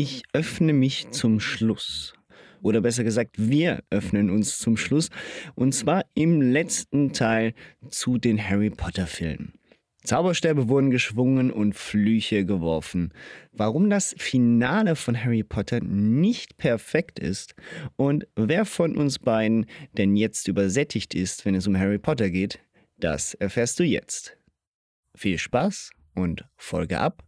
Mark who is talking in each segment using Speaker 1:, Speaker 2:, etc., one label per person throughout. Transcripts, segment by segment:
Speaker 1: Ich öffne mich zum Schluss. Oder besser gesagt, wir öffnen uns zum Schluss. Und zwar im letzten Teil zu den Harry Potter-Filmen. Zauberstäbe wurden geschwungen und Flüche geworfen. Warum das Finale von Harry Potter nicht perfekt ist und wer von uns beiden denn jetzt übersättigt ist, wenn es um Harry Potter geht, das erfährst du jetzt. Viel Spaß und Folge ab.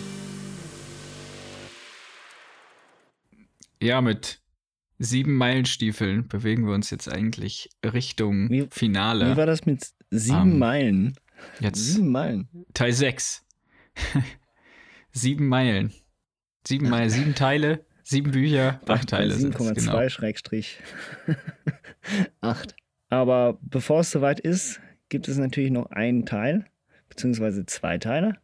Speaker 2: Ja, mit sieben Meilenstiefeln bewegen wir uns jetzt eigentlich Richtung
Speaker 1: Wie-
Speaker 2: Finale.
Speaker 1: Wie war das mit sieben
Speaker 2: Ähm,
Speaker 1: Meilen?
Speaker 2: Jetzt
Speaker 1: Sieben Meilen.
Speaker 2: Teil 6. sieben Meilen. Sieben Meilen, sieben Teile, sieben Bücher, acht Teile. sind's,
Speaker 1: 7,2
Speaker 2: genau.
Speaker 1: Schrägstrich 8. Aber bevor es soweit ist, gibt es natürlich noch einen Teil, beziehungsweise zwei Teile.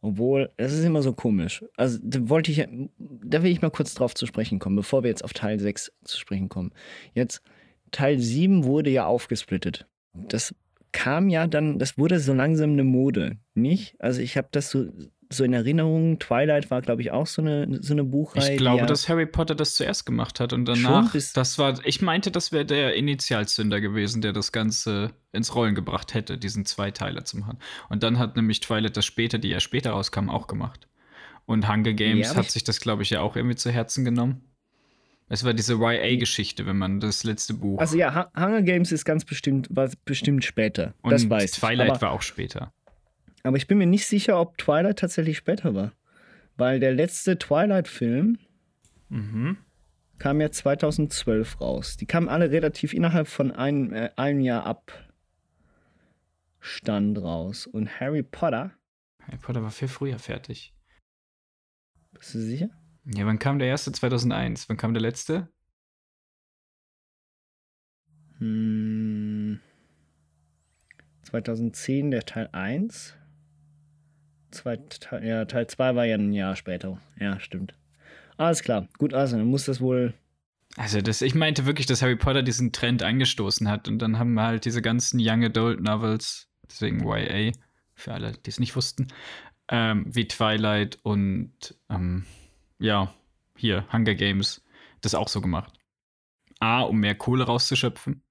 Speaker 1: Obwohl, es ist immer so komisch. Also, da wollte ich, da will ich mal kurz drauf zu sprechen kommen, bevor wir jetzt auf Teil 6 zu sprechen kommen. Jetzt, Teil 7 wurde ja aufgesplittet. Das kam ja dann, das wurde so langsam eine Mode, nicht? Also, ich habe das so, so in Erinnerung. Twilight war, glaube ich, auch so eine, so eine Buchreihe.
Speaker 2: Ich glaube,
Speaker 1: ja
Speaker 2: dass Harry Potter das zuerst gemacht hat und danach, das war, ich meinte, das wäre der Initialzünder gewesen, der das Ganze ins Rollen gebracht hätte, diesen Zweiteiler zu machen. Und dann hat nämlich Twilight das später, die ja später rauskam, auch gemacht. Und Hunger Games
Speaker 1: Ja,
Speaker 2: hat
Speaker 1: ich-
Speaker 2: sich das, glaube ich, ja auch irgendwie zu Herzen genommen. Es war diese YA-Geschichte, wenn man das letzte Buch.
Speaker 1: Also ja, Hu- Hunger Games ist ganz bestimmt, war bestimmt später.
Speaker 2: und
Speaker 1: das weiß ich.
Speaker 2: Twilight war auch später.
Speaker 1: Aber ich bin mir nicht sicher, ob Twilight tatsächlich später war. Weil der letzte Twilight-Film
Speaker 2: Mhm.
Speaker 1: kam ja 2012 raus. Die kamen alle relativ innerhalb von einem, äh, einem Jahr Abstand raus. Und Harry Potter,
Speaker 2: Harry Potter war viel früher fertig.
Speaker 1: bist du sicher?
Speaker 2: Ja, wann kam der erste? 2001. Wann kam der letzte?
Speaker 1: Hm, 2010 der Teil 1. Teil- ja, Teil 2 war ja ein Jahr später. Ja, stimmt. Alles klar. Gut, also dann muss das wohl.
Speaker 2: Also, das, ich meinte wirklich, dass Harry Potter diesen Trend angestoßen hat. Und dann haben wir halt diese ganzen Young Adult Novels, deswegen YA, für alle, die es nicht wussten, ähm, wie Twilight und ähm, ja, hier, Hunger Games, das auch so gemacht. A, um mehr Kohle rauszuschöpfen.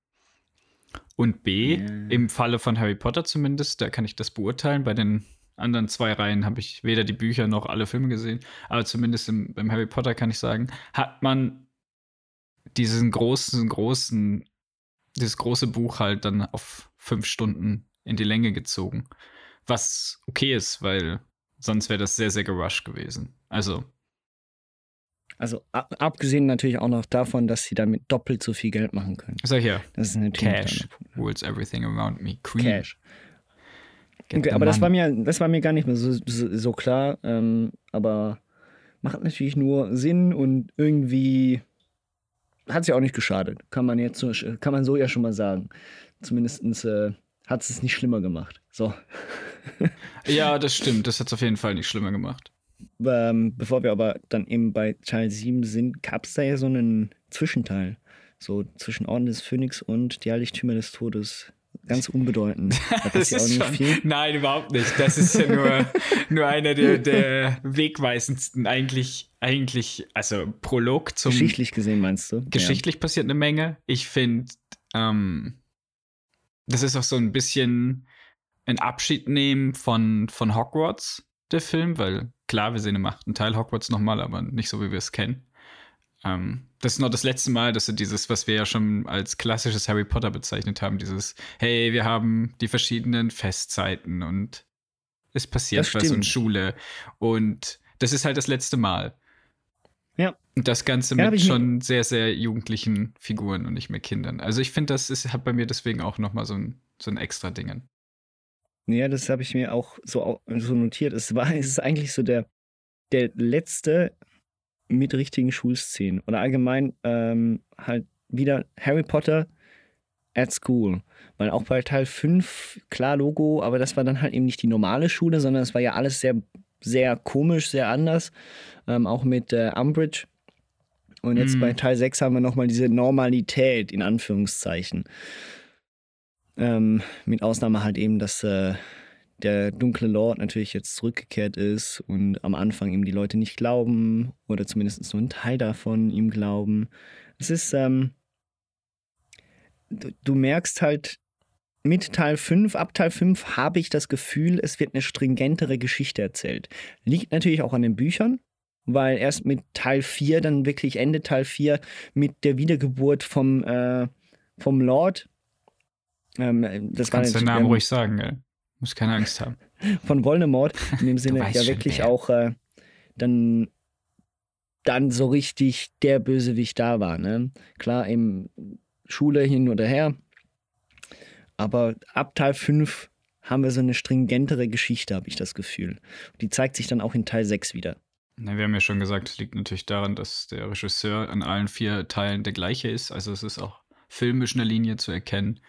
Speaker 2: Und B,
Speaker 1: Ja.
Speaker 2: im Falle von Harry Potter zumindest, da kann ich das beurteilen. Bei den anderen zwei Reihen habe ich weder die Bücher noch alle Filme gesehen. Aber zumindest im, beim Harry Potter kann ich sagen, hat man diesen großen, großen, dieses große Buch halt dann auf fünf Stunden in die Länge gezogen. Was okay ist, weil sonst wäre das sehr, sehr gerusht gewesen. Also,
Speaker 1: Also ab, abgesehen natürlich auch noch davon, dass sie damit doppelt so viel Geld machen können.
Speaker 2: ist ja hier.
Speaker 1: Das ist natürlich
Speaker 2: Cash rules everything around me. Cream.
Speaker 1: Cash.
Speaker 2: Get
Speaker 1: Okay, aber das war, mir, das war mir gar nicht mehr so, so, so klar. Ähm, aber macht natürlich nur Sinn und irgendwie hat es ja auch nicht geschadet. Kann man jetzt so, kann man so ja schon mal sagen. Zumindest äh, hat es es nicht schlimmer gemacht. So.
Speaker 2: Ja, das stimmt. Das hat es auf jeden Fall nicht schlimmer gemacht.
Speaker 1: Ähm, bevor wir aber dann eben bei Teil 7 sind, gab es da ja so einen Zwischenteil. So zwischen Orden des Phönix und die Heiligtümer des Todes. Ganz unbedeutend. Das, ja auch nicht viel.
Speaker 2: Nein, überhaupt nicht. Das ist ja nur, nur einer der, der wegweisendsten, eigentlich, eigentlich, also Prolog zum.
Speaker 1: Geschichtlich gesehen, meinst du?
Speaker 2: Geschichtlich passiert eine Menge. Ich finde, ähm, das ist auch so ein bisschen ein Abschied nehmen von, von Hogwarts, der Film, weil klar, wir sehen im achten Teil Hogwarts nochmal, aber nicht so, wie wir es kennen. Ähm, das ist noch das letzte Mal, dass wir dieses, was wir ja schon als klassisches Harry Potter bezeichnet haben, dieses, hey, wir haben die verschiedenen Festzeiten und es passiert was in. Schule. Und das ist halt das letzte Mal.
Speaker 1: Ja.
Speaker 2: Und das Ganze
Speaker 1: Ja,
Speaker 2: mit schon sehr, sehr jugendlichen Figuren und nicht mehr Kindern. Also ich finde, das ist, hat bei mir deswegen auch nochmal so ein, so ein extra Dingen.
Speaker 1: Ja, das habe ich mir auch so, so notiert. Es war, es ist eigentlich so der, der letzte mit richtigen Schulszenen. Oder allgemein ähm, halt wieder Harry Potter at School. Weil auch bei Teil 5, klar Logo, aber das war dann halt eben nicht die normale Schule, sondern es war ja alles sehr, sehr komisch, sehr anders. Ähm, auch mit äh, Umbridge. Und jetzt
Speaker 2: Mhm.
Speaker 1: bei Teil 6 haben wir nochmal diese Normalität, in Anführungszeichen. Ähm, mit Ausnahme halt eben, dass äh, der dunkle Lord natürlich jetzt zurückgekehrt ist und am Anfang ihm die Leute nicht glauben oder zumindest nur ein Teil davon ihm glauben. Es ist, ähm, du, du merkst halt, mit Teil 5, ab Teil 5 habe ich das Gefühl, es wird eine stringentere Geschichte erzählt. Liegt natürlich auch an den Büchern, weil erst mit Teil 4, dann wirklich Ende Teil 4, mit der Wiedergeburt vom, äh, vom Lord, ähm, das war
Speaker 2: Kannst den
Speaker 1: natürlich,
Speaker 2: Namen
Speaker 1: ähm,
Speaker 2: ruhig sagen, gell? Muss keine Angst haben.
Speaker 1: von Voldemort, in dem Sinne ja
Speaker 2: schon,
Speaker 1: wirklich
Speaker 2: wer.
Speaker 1: auch äh, dann, dann so richtig der Bösewicht da war. Ne? Klar, eben Schule hin oder her, aber ab Teil 5 haben wir so eine stringentere Geschichte, habe ich das Gefühl. Die zeigt sich dann auch in Teil 6 wieder.
Speaker 2: Na, wir haben ja schon gesagt, es liegt natürlich daran, dass der Regisseur an allen vier Teilen der gleiche ist. Also es ist auch filmisch eine Linie zu erkennen.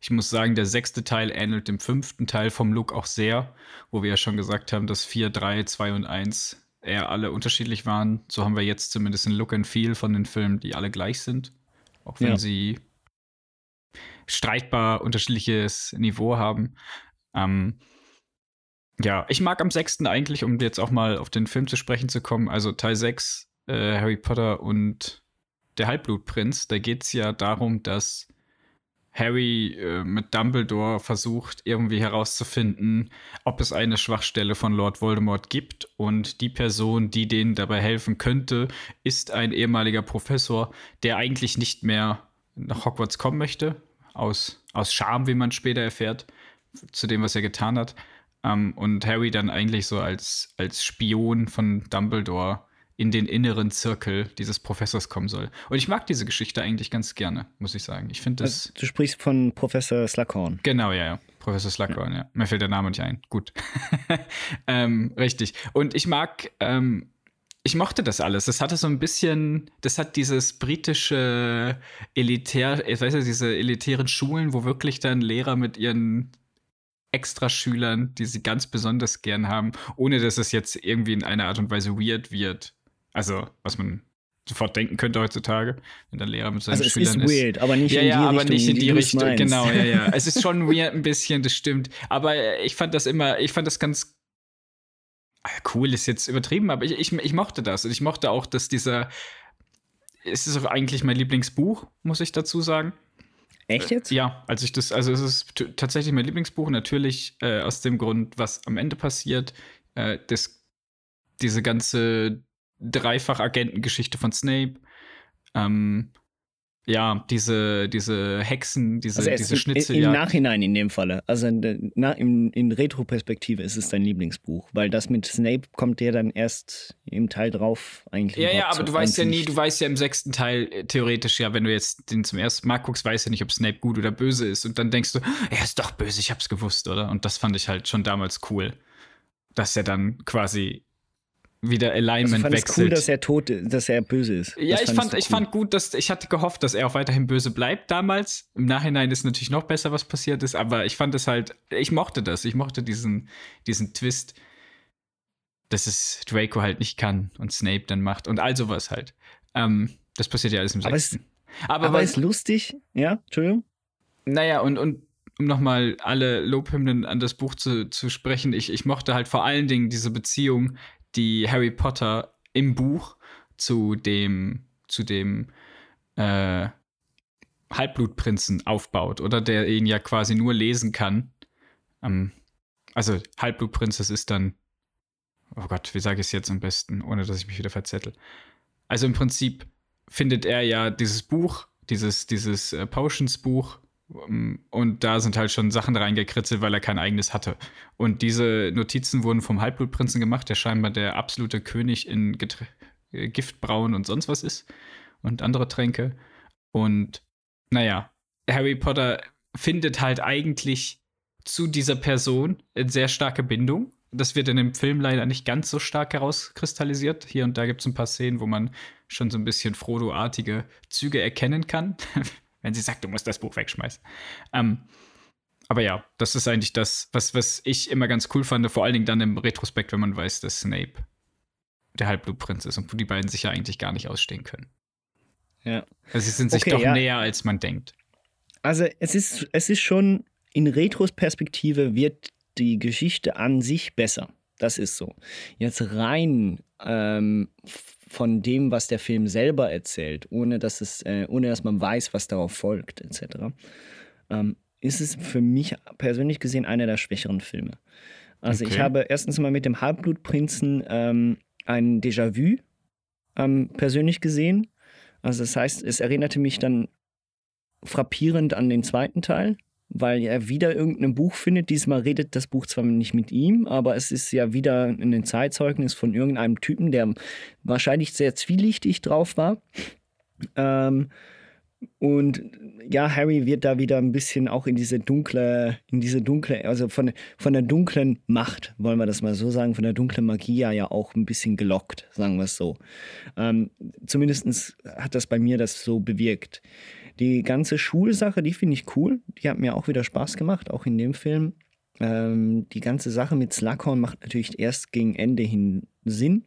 Speaker 2: Ich muss sagen, der sechste Teil ähnelt dem fünften Teil vom Look auch sehr, wo wir ja schon gesagt haben, dass 4, 3, 2 und 1 eher alle unterschiedlich waren. So haben wir jetzt zumindest ein Look and Feel von den Filmen, die alle gleich sind. Auch wenn
Speaker 1: Ja.
Speaker 2: sie streitbar unterschiedliches Niveau haben. Ähm, ja, ich mag am sechsten eigentlich, um jetzt auch mal auf den Film zu sprechen zu kommen, also Teil 6, äh, Harry Potter und der Halbblutprinz, da geht es ja darum, dass Harry äh, mit Dumbledore versucht, irgendwie herauszufinden, ob es eine Schwachstelle von Lord Voldemort gibt. Und die Person, die denen dabei helfen könnte, ist ein ehemaliger Professor, der eigentlich nicht mehr nach Hogwarts kommen möchte, aus, aus Scham, wie man später erfährt, zu dem, was er getan hat. Ähm, und Harry dann eigentlich so als, als Spion von Dumbledore in den inneren Zirkel dieses Professors kommen soll. Und ich mag diese Geschichte eigentlich ganz gerne, muss ich sagen. Ich finde das.
Speaker 1: Also, du sprichst von Professor Slughorn.
Speaker 2: Genau, ja, ja. Professor Slughorn, ja. Mir fällt der Name nicht ein. Gut. ähm, richtig. Und ich mag, ähm, ich mochte das alles. Das hatte so ein bisschen, das hat dieses britische Elitär, ich weiß ja, diese elitären Schulen, wo wirklich dann Lehrer mit ihren Extraschülern, die sie ganz besonders gern haben, ohne dass es jetzt irgendwie in einer Art und Weise weird wird. Also, was man sofort denken könnte heutzutage, wenn der Lehrer mit seinen
Speaker 1: Also es
Speaker 2: Schülern
Speaker 1: ist weird, aber nicht
Speaker 2: ja,
Speaker 1: in die
Speaker 2: ja, aber
Speaker 1: Richtung,
Speaker 2: nicht in die,
Speaker 1: du es
Speaker 2: Richtung.
Speaker 1: meinst.
Speaker 2: Genau, ja, ja. Es ist schon weird ein bisschen, das stimmt. Aber äh, ich fand das immer, ich fand das ganz Ah, cool, ist jetzt übertrieben, aber ich, ich, ich mochte das. Und ich mochte auch, dass dieser. Es ist auch eigentlich mein Lieblingsbuch, muss ich dazu sagen.
Speaker 1: Echt jetzt?
Speaker 2: Ja, als ich das, also es ist tatsächlich mein Lieblingsbuch, natürlich äh, aus dem Grund, was am Ende passiert. Äh, das, diese ganze Dreifach-Agenten-Geschichte von Snape. Ähm, ja, diese, diese Hexen, diese,
Speaker 1: Also
Speaker 2: diese
Speaker 1: im,
Speaker 2: Schnitzel.
Speaker 1: im. Nachhinein in dem Falle. Also in, na, in, in Retroperspektive ist es dein Lieblingsbuch, weil das mit Snape kommt ja dann erst im Teil drauf eigentlich.
Speaker 2: Ja, ja, aber du weißt ja nie, du weißt ja im sechsten Teil äh, theoretisch ja, wenn du jetzt den zum ersten Mal guckst, weißt du ja nicht, ob Snape gut oder böse ist. Und dann denkst du, er ist doch böse, ich hab's gewusst, oder? Und das fand ich halt schon damals cool. Dass er dann quasi wieder
Speaker 1: Also
Speaker 2: Alignment
Speaker 1: fand es
Speaker 2: wechselt.
Speaker 1: cool, dass er tot, dass er böse ist.
Speaker 2: ja,
Speaker 1: Das
Speaker 2: ich fand, ich
Speaker 1: cool.
Speaker 2: fand gut, dass ich hatte gehofft, dass er auch weiterhin böse bleibt damals. Im Nachhinein ist natürlich noch besser, was passiert ist, aber ich fand es halt, ich mochte das, ich mochte diesen, diesen Twist, dass es Draco halt nicht kann und Snape dann macht und all sowas halt. Ähm, das passiert ja alles im
Speaker 1: Aber es-.
Speaker 2: Aber,
Speaker 1: Aber
Speaker 2: was,
Speaker 1: ist lustig, ja, Entschuldigung.
Speaker 2: naja, und, und um nochmal alle Lobhymnen an das Buch zu, zu sprechen, ich, ich mochte halt vor allen Dingen diese Beziehung, die Harry Potter im Buch zu dem, zu dem äh, Halbblutprinzen aufbaut, oder der ihn ja quasi nur lesen kann. Ähm, also Halbblutprinz, das ist dann, oh Gott, wie sage ich es jetzt am besten, ohne dass ich mich wieder verzettel. Also im Prinzip findet er ja dieses Buch, dieses, dieses äh, Potions-Buch, und da sind halt schon Sachen reingekritzelt, weil er kein eigenes hatte. Und diese Notizen wurden vom Halbblutprinzen gemacht, der scheinbar der absolute König in Geträ äh, Giftbrauen und sonst was ist und andere Tränke. Und naja, Harry Potter findet halt eigentlich zu dieser Person eine sehr starke Bindung. Das wird in dem Film leider nicht ganz so stark herauskristallisiert. Hier und da gibt es ein paar Szenen, wo man schon so ein bisschen Frodo-artige Züge erkennen kann, wenn sie sagt, du musst das Buch wegschmeißen. Ähm, aber ja, das ist eigentlich das, was, was ich immer ganz cool fand, vor allen Dingen dann im Retrospekt, wenn man weiß, dass Snape der Halbblutprinz ist und wo die beiden sich ja eigentlich gar nicht ausstehen können.
Speaker 1: Ja.
Speaker 2: Also sie sind sich
Speaker 1: Okay,
Speaker 2: doch
Speaker 1: ja.
Speaker 2: näher, als man denkt.
Speaker 1: Also es ist, es ist schon, in Retrospektive wird die Geschichte an sich besser. Das ist so. Jetzt rein ähm, von dem, was der Film selber erzählt, ohne dass, es, äh, ohne dass man weiß, was darauf folgt, etc., ähm, ist es für mich persönlich gesehen einer der schwächeren Filme. Also ich
Speaker 2: Okay.
Speaker 1: habe erstens mal mit dem Halbblutprinzen ähm, ein Déjà-vu ähm, persönlich gesehen. Also das heißt, es erinnerte mich dann frappierend an den zweiten Teil, weil er wieder irgendein Buch findet. Diesmal redet das Buch zwar nicht mit ihm, aber es ist ja wieder ein Zeitzeugnis von irgendeinem Typen, der wahrscheinlich sehr zwielichtig drauf war. Ähm, und ja, Harry wird da wieder ein bisschen auch in diese dunkle, in diese dunkle, also von, von der dunklen Macht, wollen wir das mal so sagen, von der dunklen Magie ja auch ein bisschen gelockt, sagen wir es so. Ähm, Zumindest hat das bei mir das so bewirkt. Die ganze Schulsache, die finde ich cool. Die hat mir auch wieder Spaß gemacht, auch in dem Film. Ähm, die ganze Sache mit Slughorn macht natürlich erst gegen Ende hin Sinn.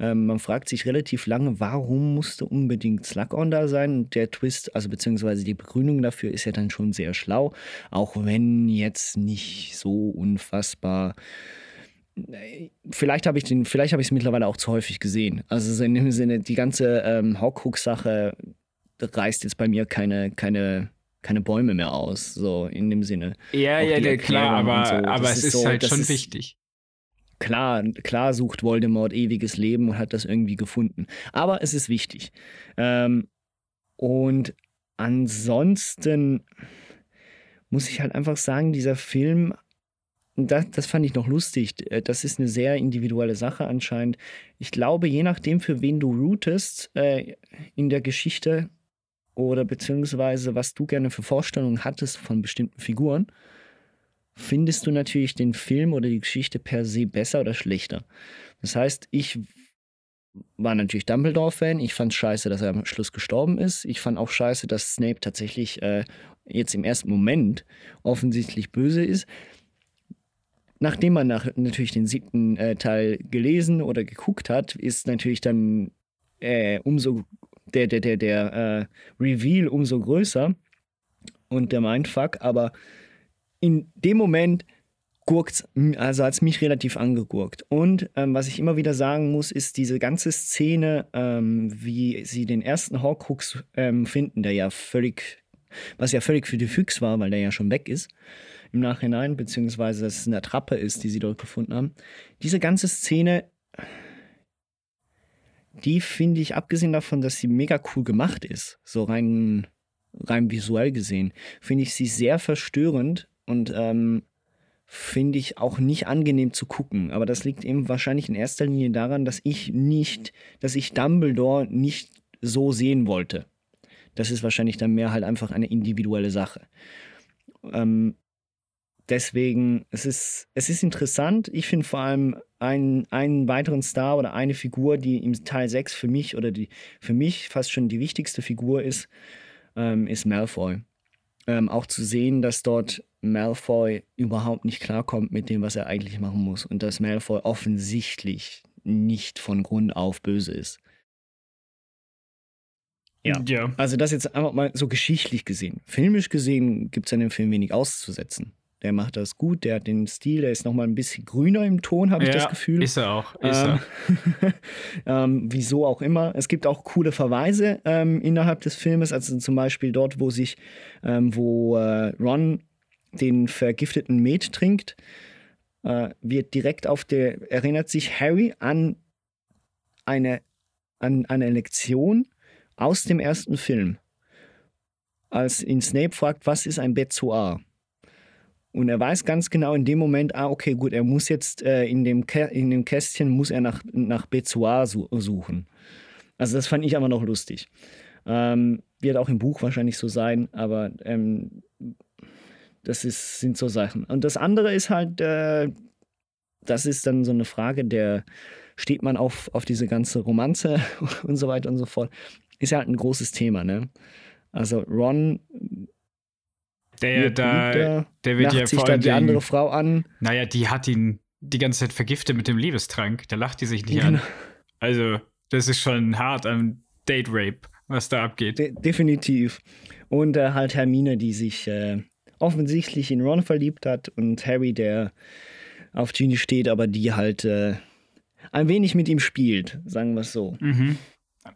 Speaker 1: Ähm, man fragt sich relativ lange, warum musste unbedingt Slughorn da sein? Der Twist, also beziehungsweise die Begründung dafür ist ja dann schon sehr schlau, auch wenn jetzt nicht so unfassbar. Vielleicht habe ich den, vielleicht habe ich es mittlerweile auch zu häufig gesehen. Also so in dem Sinne, die ganze ähm, Horcrux-Sache reißt jetzt bei mir keine, keine, keine Bäume mehr aus, so in dem Sinne.
Speaker 2: Ja, ja, ja, klar, aber,
Speaker 1: so,
Speaker 2: aber es
Speaker 1: ist
Speaker 2: ist
Speaker 1: so-
Speaker 2: halt schon
Speaker 1: ist-
Speaker 2: wichtig.
Speaker 1: Klar, klar sucht Voldemort ewiges Leben und hat das irgendwie gefunden. Aber es ist wichtig. Ähm, und ansonsten muss ich halt einfach sagen, dieser Film, das, das fand ich noch lustig. äh, Das ist eine sehr individuelle Sache anscheinend. Ich glaube, je nachdem, für wen du rootest äh, in der Geschichte oder beziehungsweise was du gerne für Vorstellungen hattest von bestimmten Figuren, findest du natürlich den Film oder die Geschichte per se besser oder schlechter. Das heißt, ich war natürlich Dumbledore-Fan. Ich fand scheiße, dass er am Schluss gestorben ist. Ich fand auch scheiße, dass Snape tatsächlich äh, jetzt im ersten Moment offensichtlich böse ist. Nachdem man nach, natürlich den siebten äh, Teil gelesen oder geguckt hat, ist natürlich dann äh, umso der, der, der, der äh, Reveal umso größer und der Mindfuck, aber in dem Moment gurkt's, also hat es mich relativ angegurkt. Und ähm, was ich immer wieder sagen muss, ist diese ganze Szene, ähm, wie sie den ersten Horcrux ähm, finden, der ja völlig, was ja völlig für die Füchs war, weil der ja schon weg ist im Nachhinein, beziehungsweise dass es eine Attrappe ist, die sie dort gefunden haben. Diese ganze Szene, die finde ich, abgesehen davon, dass sie mega cool gemacht ist, so rein, rein visuell gesehen, finde ich sie sehr verstörend und ähm, finde ich auch nicht angenehm zu gucken. Aber das liegt eben wahrscheinlich in erster Linie daran, dass ich nicht, dass ich Dumbledore nicht so sehen wollte. Das ist wahrscheinlich dann mehr halt einfach eine individuelle Sache. Ähm, deswegen, es ist, es ist interessant. Ich finde vor allem einen, einen weiteren Star oder eine Figur, die im Teil 6 für mich oder die für mich fast schon die wichtigste Figur ist, ähm, ist Malfoy. Ähm, auch zu sehen, dass dort Malfoy überhaupt nicht klarkommt mit dem, was er eigentlich machen muss. Und dass Malfoy offensichtlich nicht von Grund auf böse ist. Ja.
Speaker 2: ja.
Speaker 1: Also das jetzt einfach mal so geschichtlich gesehen. Filmisch gesehen gibt es an dem Film wenig auszusetzen. Der macht das gut, der hat den Stil, der ist nochmal ein bisschen grüner im Ton, habe ich
Speaker 2: ja,
Speaker 1: das Gefühl.
Speaker 2: Ist er auch. Ist
Speaker 1: Ähm,
Speaker 2: er.
Speaker 1: ähm, wieso auch immer. Es gibt auch coole Verweise ähm, innerhalb des Filmes, also zum Beispiel dort, wo sich, ähm, wo äh, Ron den vergifteten Met trinkt, äh, wird direkt auf der, erinnert sich Harry an eine, an eine Lektion aus dem ersten Film. Als ihn Snape fragt, was ist ein Bezoar? Und er weiß ganz genau in dem Moment, ah, okay, gut, er muss jetzt äh, in, dem in dem Kästchen muss er nach, nach Bezoar su suchen. Also das fand ich aber noch lustig. Ähm, wird auch im Buch wahrscheinlich so sein, aber ähm, das ist, sind so Sachen. Und das andere ist halt, äh, das ist dann so eine Frage der, steht man auf, auf diese ganze Romanze und so weiter und so fort. Ist ja halt ein großes Thema, ne? Also Ron
Speaker 2: Der,
Speaker 1: wird
Speaker 2: da,
Speaker 1: beliebter,
Speaker 2: der wird ja vor
Speaker 1: da
Speaker 2: allen
Speaker 1: die andere Frau an.
Speaker 2: naja, die hat ihn die ganze Zeit vergiftet mit dem Liebestrank. Da lacht die sich nicht
Speaker 1: Genau.
Speaker 2: an. Also, das ist schon hart am Date Rape, was da abgeht.
Speaker 1: De definitiv. Und äh, halt Hermine, die sich äh, offensichtlich in Ron verliebt hat und Harry, der auf Ginny steht, aber die halt äh, ein wenig mit ihm spielt, sagen wir es so.
Speaker 2: Mhm.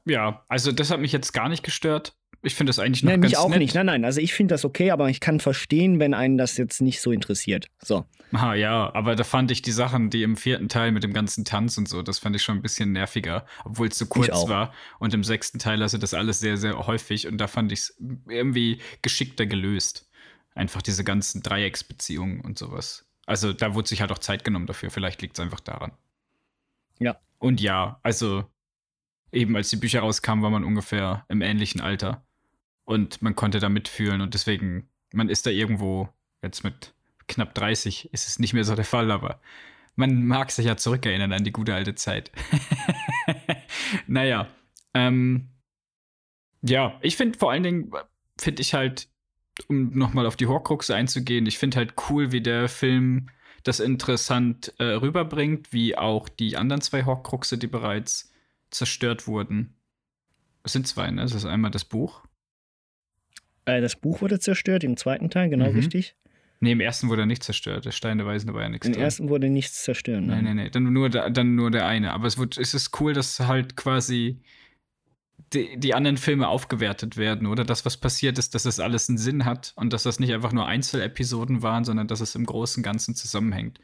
Speaker 2: Ja, also das hat mich jetzt gar nicht gestört. Ich finde das eigentlich noch
Speaker 1: Nein,
Speaker 2: ganz
Speaker 1: mich auch
Speaker 2: nett.
Speaker 1: nicht. Nein, nein. Also ich finde das okay, aber ich kann verstehen, wenn einen das jetzt nicht so interessiert. So.
Speaker 2: Aha, ja, aber da fand ich die Sachen, die im vierten Teil mit dem ganzen Tanz und so, das fand ich schon ein bisschen nerviger, obwohl es so kurz war. Und im sechsten Teil hast du das alles sehr, sehr häufig und da fand ich es irgendwie geschickter gelöst. Einfach diese ganzen Dreiecksbeziehungen und sowas. Also da wurde sich halt auch Zeit genommen dafür. Vielleicht liegt es einfach daran.
Speaker 1: Ja.
Speaker 2: Und ja, also eben als die Bücher rauskamen, war man ungefähr im ähnlichen Alter. Und man konnte da mitfühlen und deswegen, man ist da irgendwo, jetzt mit knapp 30 ist es nicht mehr so der Fall, aber man mag sich ja zurückerinnern an die gute alte Zeit. naja, ähm, ja, ich finde vor allen Dingen, finde ich halt, um nochmal auf die Horcruxe einzugehen, ich finde halt cool, wie der Film das interessant äh, rüberbringt, wie auch die anderen zwei Horcruxe, die bereits zerstört wurden. Es sind zwei, ne? Das ist einmal das Buch.
Speaker 1: Äh, das Buch wurde zerstört, im zweiten Teil, genau
Speaker 2: Mhm.
Speaker 1: richtig.
Speaker 2: Ne, im ersten wurde er nicht zerstört. Der Stein der Weisen, da war ja nichts
Speaker 1: Im
Speaker 2: drin.
Speaker 1: ersten wurde nichts zerstört.
Speaker 2: Nein, nein, nein. Dann nur der, dann nur der eine. Aber es, wird, es ist cool, dass halt quasi die, die anderen Filme aufgewertet werden, oder? Das, was passiert ist, dass es alles einen Sinn hat und dass das nicht einfach nur Einzelepisoden waren, sondern dass es im Großen und Ganzen zusammenhängt.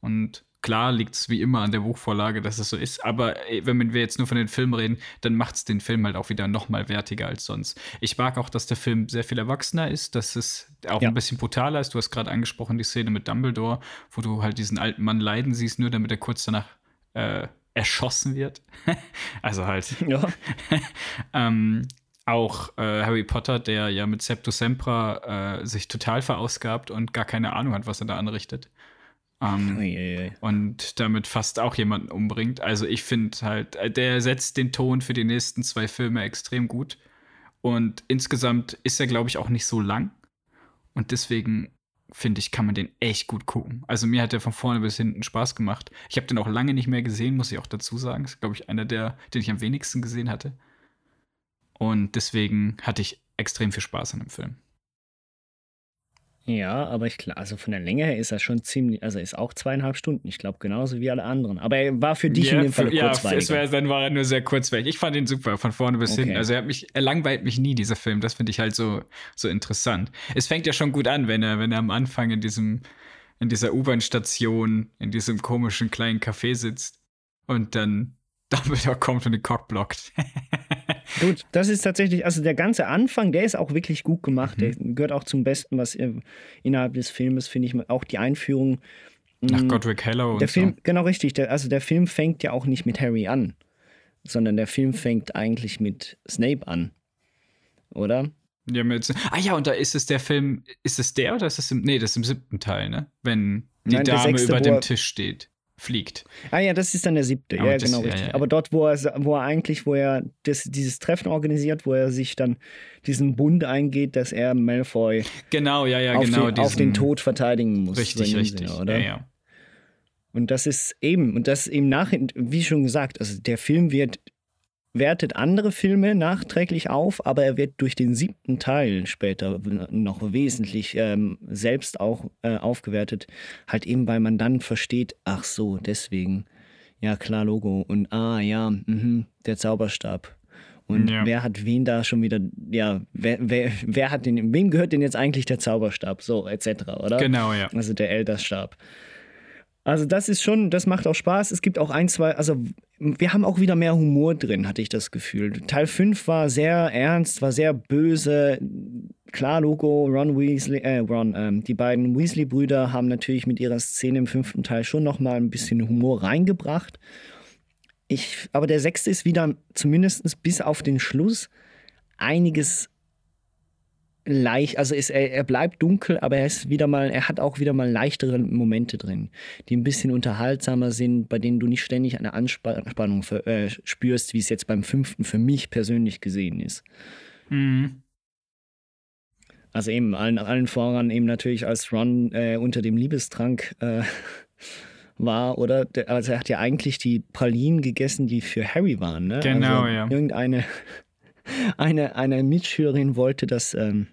Speaker 2: Und klar liegt es wie immer an der Buchvorlage, dass es so ist. Aber äh, wenn wir jetzt nur von den Filmen reden, dann macht es den Film halt auch wieder noch mal wertiger als sonst. Ich mag auch, dass der Film sehr viel erwachsener ist, dass es auch
Speaker 1: Ja.
Speaker 2: ein bisschen brutaler ist. Du hast gerade angesprochen die Szene mit Dumbledore, wo du halt diesen alten Mann leiden siehst, nur damit er kurz danach äh, erschossen wird. also halt
Speaker 1: Ja,
Speaker 2: ähm, auch äh, Harry Potter, der ja mit Septus Sempra äh, sich total verausgabt und gar keine Ahnung hat, was er da anrichtet. Ähm,
Speaker 1: Uiuiui.
Speaker 2: und damit fast auch jemanden umbringt. Also ich finde halt, äh, der setzt den Ton für die nächsten zwei Filme extrem gut. Und insgesamt ist er, glaube ich, auch nicht so lang. Und deswegen finde ich, kann man den echt gut gucken. Also mir hat der von vorne bis hinten Spaß gemacht. Ich habe den auch lange nicht mehr gesehen, muss ich auch dazu sagen. Das ist, glaube ich, einer der, den ich am wenigsten gesehen hatte. Und deswegen hatte ich extrem viel Spaß an dem Film.
Speaker 1: Ja, aber ich klar, also von der Länge her ist das schon ziemlich, also ist auch zweieinhalb Stunden, ich glaube, genauso wie alle anderen. Aber er war für dich in dem Fall
Speaker 2: ja, es wär, dann war er nur sehr kurzweilig. Ich fand ihn super, von vorne bis
Speaker 1: Okay.
Speaker 2: hinten. Also er, hat mich, er langweilt mich nie, dieser Film. Das finde ich halt so, so interessant. Es fängt ja schon gut an, wenn er, wenn er am Anfang in diesem, in dieser U-Bahn-Station, in diesem komischen kleinen Café sitzt und dann Dumbledore kommt und den Cock blockt.
Speaker 1: Gut, das ist tatsächlich, also der ganze Anfang, der ist auch wirklich gut gemacht. Der
Speaker 2: Mhm.
Speaker 1: gehört auch zum Besten, was innerhalb des Filmes, finde ich, auch die Einführung.
Speaker 2: Nach
Speaker 1: mh,
Speaker 2: Godric Hello und
Speaker 1: Der Film,
Speaker 2: so.
Speaker 1: genau richtig. Der, also der Film fängt ja auch nicht mit Harry an, sondern der Film fängt eigentlich mit Snape an. Oder?
Speaker 2: Ja, mit, ah ja, und da ist es der Film, ist es der oder ist es im, nee, das ist im siebten Teil, ne? Wenn die
Speaker 1: Nein, der
Speaker 2: Dame
Speaker 1: sechste,
Speaker 2: über dem Tisch steht, fliegt.
Speaker 1: Ah ja, das ist dann der siebte.
Speaker 2: Aber
Speaker 1: ja,
Speaker 2: das-
Speaker 1: genau
Speaker 2: ja,
Speaker 1: richtig.
Speaker 2: ja.
Speaker 1: Aber dort, wo er, wo er eigentlich, wo er das, dieses Treffen organisiert, wo er sich dann diesen Bund eingeht, dass er Malfoy
Speaker 2: Genau, ja, ja,
Speaker 1: auf,
Speaker 2: genau.
Speaker 1: den, auf den
Speaker 2: diesen-
Speaker 1: Tod verteidigen muss.
Speaker 2: Richtig, richtig.
Speaker 1: Sinne, oder?
Speaker 2: Ja, ja.
Speaker 1: Und das ist eben, und das im Nachhinein, wie schon gesagt, also der Film wird, wertet andere Filme nachträglich auf, aber er wird durch den siebten Teil später noch wesentlich ähm, selbst auch äh, aufgewertet. Halt eben, weil man dann versteht, ach so, deswegen, ja klar, Logo und ah ja, mhm, der Zauberstab. Und
Speaker 2: Ja.
Speaker 1: wer hat wen da schon wieder, ja, wer, wer, wer hat den, wem gehört denn jetzt eigentlich der Zauberstab? So, etc., oder?
Speaker 2: Genau, ja.
Speaker 1: Also der Elderstab. Also das ist schon, das macht auch Spaß. Es gibt auch ein, zwei, also wir haben auch wieder mehr Humor drin, hatte ich das Gefühl. Teil 5 war sehr ernst, war sehr böse. Klar, Logo, Ron Weasley, äh, Ron, ähm, die beiden Weasley-Brüder haben natürlich mit ihrer Szene im fünften Teil schon nochmal ein bisschen Humor reingebracht. Ich, aber der sechste ist wieder, zumindest bis auf den Schluss, einiges leicht, also ist, er, er bleibt dunkel, aber er ist wieder mal, er hat auch wieder mal leichtere Momente drin, die ein bisschen unterhaltsamer sind, bei denen du nicht ständig eine Anspannung für, äh, spürst, wie es jetzt beim fünften für mich persönlich gesehen ist.
Speaker 2: Mhm.
Speaker 1: Also eben allen, allen voran eben natürlich als Ron äh, unter dem Liebestrank äh, war, oder? Also er hat ja eigentlich die Pralinen gegessen, die für Harry waren, ne?
Speaker 2: Genau,
Speaker 1: also
Speaker 2: ja.
Speaker 1: Irgendeine eine, eine Mitschülerin wollte, dass ähm,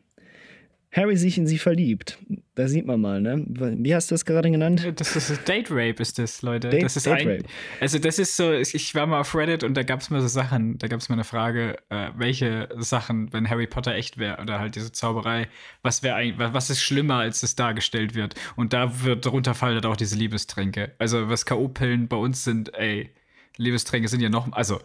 Speaker 1: Harry sich in sie verliebt. Da sieht man mal, ne? Wie hast du das gerade genannt?
Speaker 2: Das ist Date Rape, ist das, Leute.
Speaker 1: Date-
Speaker 2: das ist
Speaker 1: Date
Speaker 2: ein,
Speaker 1: Rape.
Speaker 2: Also, das ist so, ich war mal auf Reddit und da gab es mal so Sachen, da gab es mal eine Frage, äh, welche Sachen, wenn Harry Potter echt wäre oder halt diese Zauberei, was wäre eigentlich, was ist schlimmer, als es dargestellt wird? Und da wird darunter fallen halt auch diese Liebestränke. Also, was K.O.-Pillen bei uns sind, ey, Liebestränke sind ja noch, also,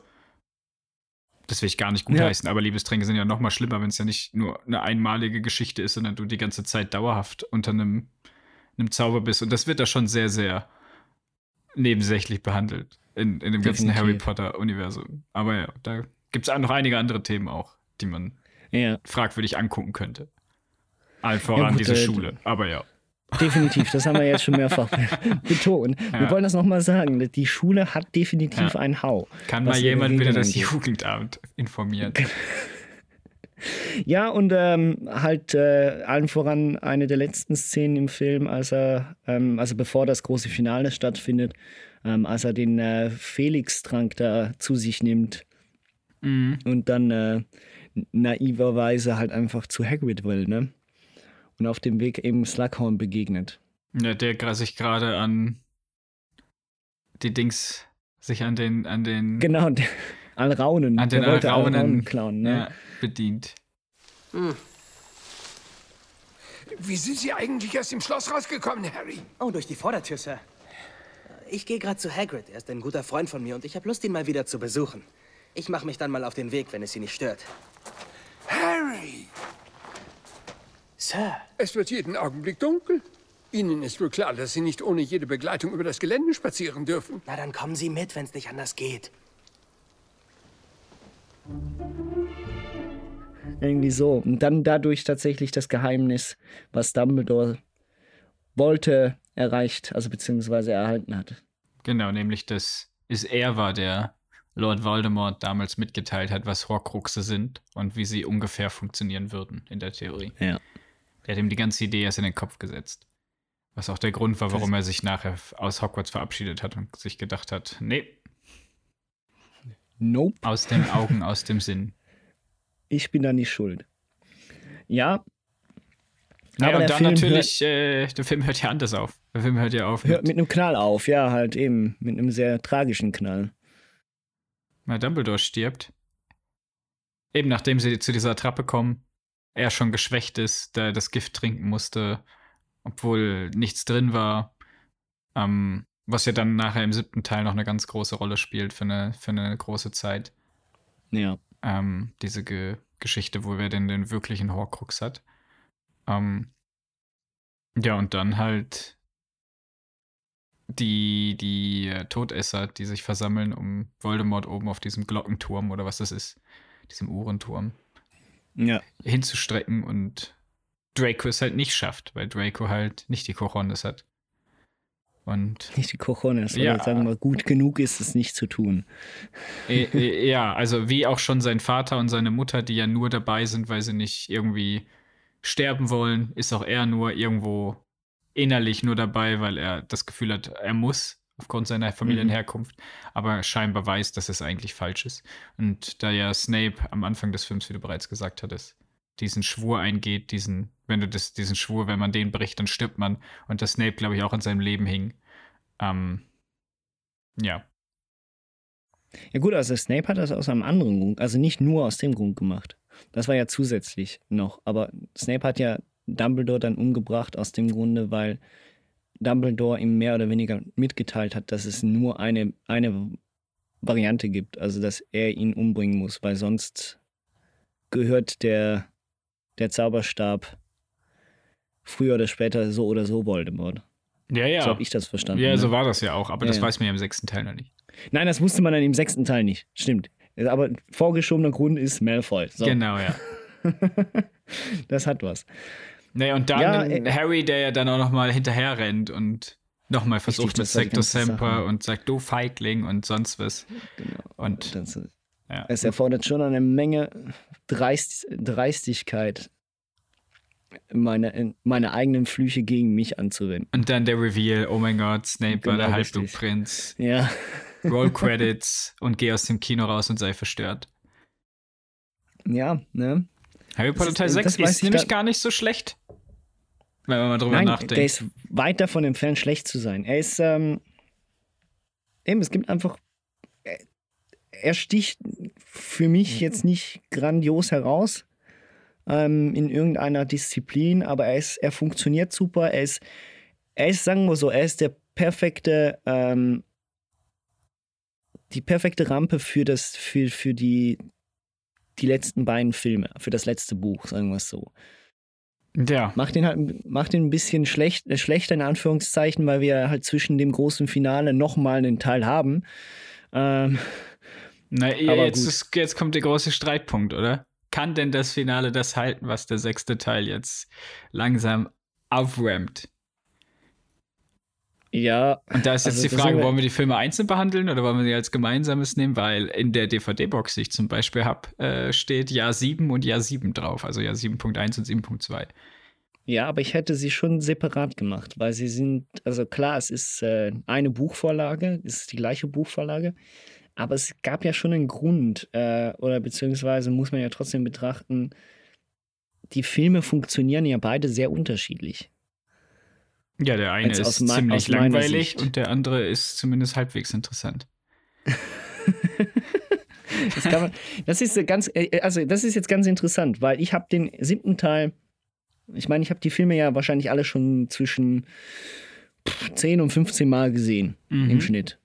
Speaker 2: das will ich gar nicht gutheißen, aber Liebestränke sind ja noch mal schlimmer, wenn es ja nicht nur eine einmalige Geschichte ist, sondern du die ganze Zeit dauerhaft unter einem, einem Zauber bist. Und das wird da schon sehr, sehr nebensächlich behandelt in, in dem ganzen
Speaker 1: Definitiv.
Speaker 2: Harry Potter-Universum. Aber ja, da gibt es noch einige andere Themen auch, die man
Speaker 1: Ja,
Speaker 2: fragwürdig angucken könnte. Allen voran
Speaker 1: gut,
Speaker 2: diese
Speaker 1: äh,
Speaker 2: Schule. Aber ja.
Speaker 1: Definitiv. Das haben wir jetzt schon mehrfach betont. Wir
Speaker 2: Ja.
Speaker 1: wollen das nochmal sagen. Die Schule hat definitiv
Speaker 2: Ja.
Speaker 1: einen Hau.
Speaker 2: Kann mal jemand wieder das. Jugendamt informieren?
Speaker 1: Ja, und ähm, halt äh, allen voran eine der letzten Szenen im Film, als er, ähm, also bevor das große Finale stattfindet, ähm, als er den äh, Felix-Trank da zu sich nimmt
Speaker 2: Mhm.
Speaker 1: und dann äh, naiverweise halt einfach zu Hagrid will, ne? Und auf dem Weg eben Slughorn begegnet.
Speaker 2: Ja, der sich gerade an die Dings, sich an den, an den,
Speaker 1: Genau, der, Alraunen.
Speaker 2: an den Alraunen,
Speaker 1: Alraunen klauen, ne?
Speaker 2: ja, bedient.
Speaker 3: Wie sind Sie eigentlich aus dem Schloss rausgekommen, Harry?
Speaker 4: Oh, durch die Vordertür, Sir. Ich gehe gerade zu Hagrid. Er ist ein guter Freund von mir und ich habe Lust, ihn mal wieder zu besuchen. Ich mache mich dann mal auf den Weg, wenn es Sie nicht stört.
Speaker 3: Harry!
Speaker 4: Sir,
Speaker 3: Es wird jeden Augenblick dunkel. Ihnen ist wohl klar, dass Sie nicht ohne jede Begleitung über das Gelände spazieren dürfen.
Speaker 4: na dann kommen Sie mit, wenn es nicht anders geht.
Speaker 1: Irgendwie so. Und dann dadurch tatsächlich das Geheimnis, was Dumbledore wollte, erreicht, also beziehungsweise erhalten hat.
Speaker 2: Genau, nämlich dass es er war, der Lord Voldemort damals mitgeteilt hat, was Horcruxe sind und wie sie ungefähr funktionieren würden in der Theorie.
Speaker 1: Ja.
Speaker 2: Der hat ihm die ganze Idee erst in den Kopf gesetzt. Was auch der Grund war, warum er sich nachher aus Hogwarts verabschiedet hat und sich gedacht hat, nee,
Speaker 1: Nope,
Speaker 2: aus den Augen, aus dem Sinn.
Speaker 1: ich bin da nicht schuld. Ja.
Speaker 2: Naja,
Speaker 1: Aber
Speaker 2: und dann
Speaker 1: Film
Speaker 2: natürlich, äh, der Film hört ja anders auf. Der Film hört ja auf
Speaker 1: Hört
Speaker 2: mit,
Speaker 1: mit einem Knall auf, ja, halt eben. Mit einem sehr tragischen Knall.
Speaker 2: weil Dumbledore stirbt. Eben nachdem sie zu dieser Attrappe kommen, er schon geschwächt ist, da er das Gift trinken musste, obwohl nichts drin war. Ähm, was ja dann nachher im siebten Teil noch eine ganz große Rolle spielt für eine, für eine große Zeit.
Speaker 1: Ja.
Speaker 2: ähm, diese Ge Geschichte, wo wer denn den wirklichen Horcrux hat. Ähm, ja, und dann halt die, die äh, Todesser, die sich versammeln, um Voldemort oben auf diesem Glockenturm oder was das ist, diesem Uhrenturm,
Speaker 1: Ja.
Speaker 2: hinzustrecken und Draco es halt nicht schafft, weil Draco halt nicht die Cojones hat. Und
Speaker 1: Nicht die Cojones,
Speaker 2: Ja.
Speaker 1: aber sagen wir, gut genug ist es nicht zu tun.
Speaker 2: Äh, äh, ja, also wie auch schon sein Vater und seine Mutter, die ja nur dabei sind, weil sie nicht irgendwie sterben wollen, ist auch er nur irgendwo innerlich nur dabei, weil er das Gefühl hat, er muss aufgrund seiner Familienherkunft, aber scheinbar weiß, dass es eigentlich falsch ist. Und da ja Snape am Anfang des Films, wie du bereits gesagt hattest, diesen Schwur eingeht, diesen, wenn du das, diesen Schwur, wenn man den bricht, dann stirbt man. Und dass Snape, glaube ich, auch an seinem Leben hing. Ähm, ja,
Speaker 1: Ja gut, also Snape hat das aus einem anderen Grund, also nicht nur aus dem Grund gemacht. Das war ja zusätzlich noch. Aber Snape hat ja Dumbledore dann umgebracht aus dem Grunde, weil Dumbledore ihm mehr oder weniger mitgeteilt hat, dass es nur eine, eine Variante gibt, also dass er ihn umbringen muss, weil sonst gehört der, der Zauberstab früher oder später so oder so Voldemort.
Speaker 2: Ja, ja.
Speaker 1: So habe ich das verstanden.
Speaker 2: Ja,
Speaker 1: ne?
Speaker 2: so war das ja auch, aber
Speaker 1: Ja,
Speaker 2: das
Speaker 1: ja.
Speaker 2: weiß man ja im sechsten Teil noch nicht.
Speaker 1: Nein, das wusste man dann im sechsten Teil nicht. Stimmt. Aber vorgeschobener Grund ist Malfoy. So.
Speaker 2: Genau, ja.
Speaker 1: das hat was.
Speaker 2: Nee, und dann
Speaker 1: Ja, äh,
Speaker 2: Harry, der ja dann auch nochmal hinterher rennt und nochmal versucht mit
Speaker 1: war ganze
Speaker 2: Semper und sagt, du Feigling und sonst was.
Speaker 1: Genau.
Speaker 2: Und
Speaker 1: Das,
Speaker 2: ja.
Speaker 1: es erfordert schon eine Menge Dreist, Dreistigkeit, meine, meine eigenen Flüche gegen mich anzuwenden.
Speaker 2: Und dann der Reveal, oh mein Gott, Snape war
Speaker 1: Genau,
Speaker 2: der
Speaker 1: richtig.
Speaker 2: Halbblutprinz.
Speaker 1: Ja.
Speaker 2: Roll Credits und geh aus dem Kino raus und sei verstört.
Speaker 1: Ja, ne?
Speaker 2: Harry Potter
Speaker 1: ist-
Speaker 2: Teil
Speaker 1: das
Speaker 2: 6
Speaker 1: weiß
Speaker 2: ist
Speaker 1: ich
Speaker 2: nämlich
Speaker 1: gar
Speaker 2: nicht so schlecht. Wenn man mal drüber
Speaker 1: Nein,
Speaker 2: nachdenkt.
Speaker 1: der ist weit davon entfernt, schlecht zu sein. Er ist, ähm, eben, es gibt einfach, er, er sticht für mich jetzt nicht grandios heraus ähm, in irgendeiner Disziplin, aber er ist, er funktioniert super. Er ist, er ist, sagen wir so, er ist der perfekte, ähm, die perfekte Rampe für das, für, für die, die letzten beiden Filme, für das letzte Buch, sagen wir es so.
Speaker 2: Ja.
Speaker 1: Macht den halt macht den ein bisschen schlecht, äh, schlechter in Anführungszeichen, weil wir halt zwischen dem großen Finale nochmal einen Teil haben. Ähm,
Speaker 2: Na,
Speaker 1: Aber
Speaker 2: jetzt, ist, jetzt kommt der große Streitpunkt, oder? Kann denn das Finale das halten, was der sechste Teil jetzt langsam auframmt?
Speaker 1: Ja,
Speaker 2: Und da ist jetzt
Speaker 1: Also,
Speaker 2: die Frage, wollen wir die Filme einzeln behandeln oder wollen wir die als gemeinsames nehmen? Weil in der DVD-Box, die ich zum Beispiel habe, äh, steht Jahr 7 und Jahr 7 drauf. Also Jahr 7.1 und 7.2.
Speaker 1: ja, aber ich hätte sie schon separat gemacht, weil sie sind, also klar, es ist äh, eine Buchvorlage, es ist die gleiche Buchvorlage, aber es gab ja schon einen Grund, äh, oder beziehungsweise muss man ja trotzdem betrachten, die Filme funktionieren ja beide sehr unterschiedlich.
Speaker 2: Ja, der eine ist ziemlich langweilig
Speaker 1: Sicht.
Speaker 2: und der andere ist zumindest halbwegs interessant.
Speaker 1: Das, man, das ist ganz, äh, also das ist jetzt ganz interessant, weil ich habe den siebten Teil, ich meine, ich habe die Filme ja wahrscheinlich alle schon zwischen pff, 10 und 15 Mal gesehen
Speaker 2: Mhm.
Speaker 1: im Schnitt.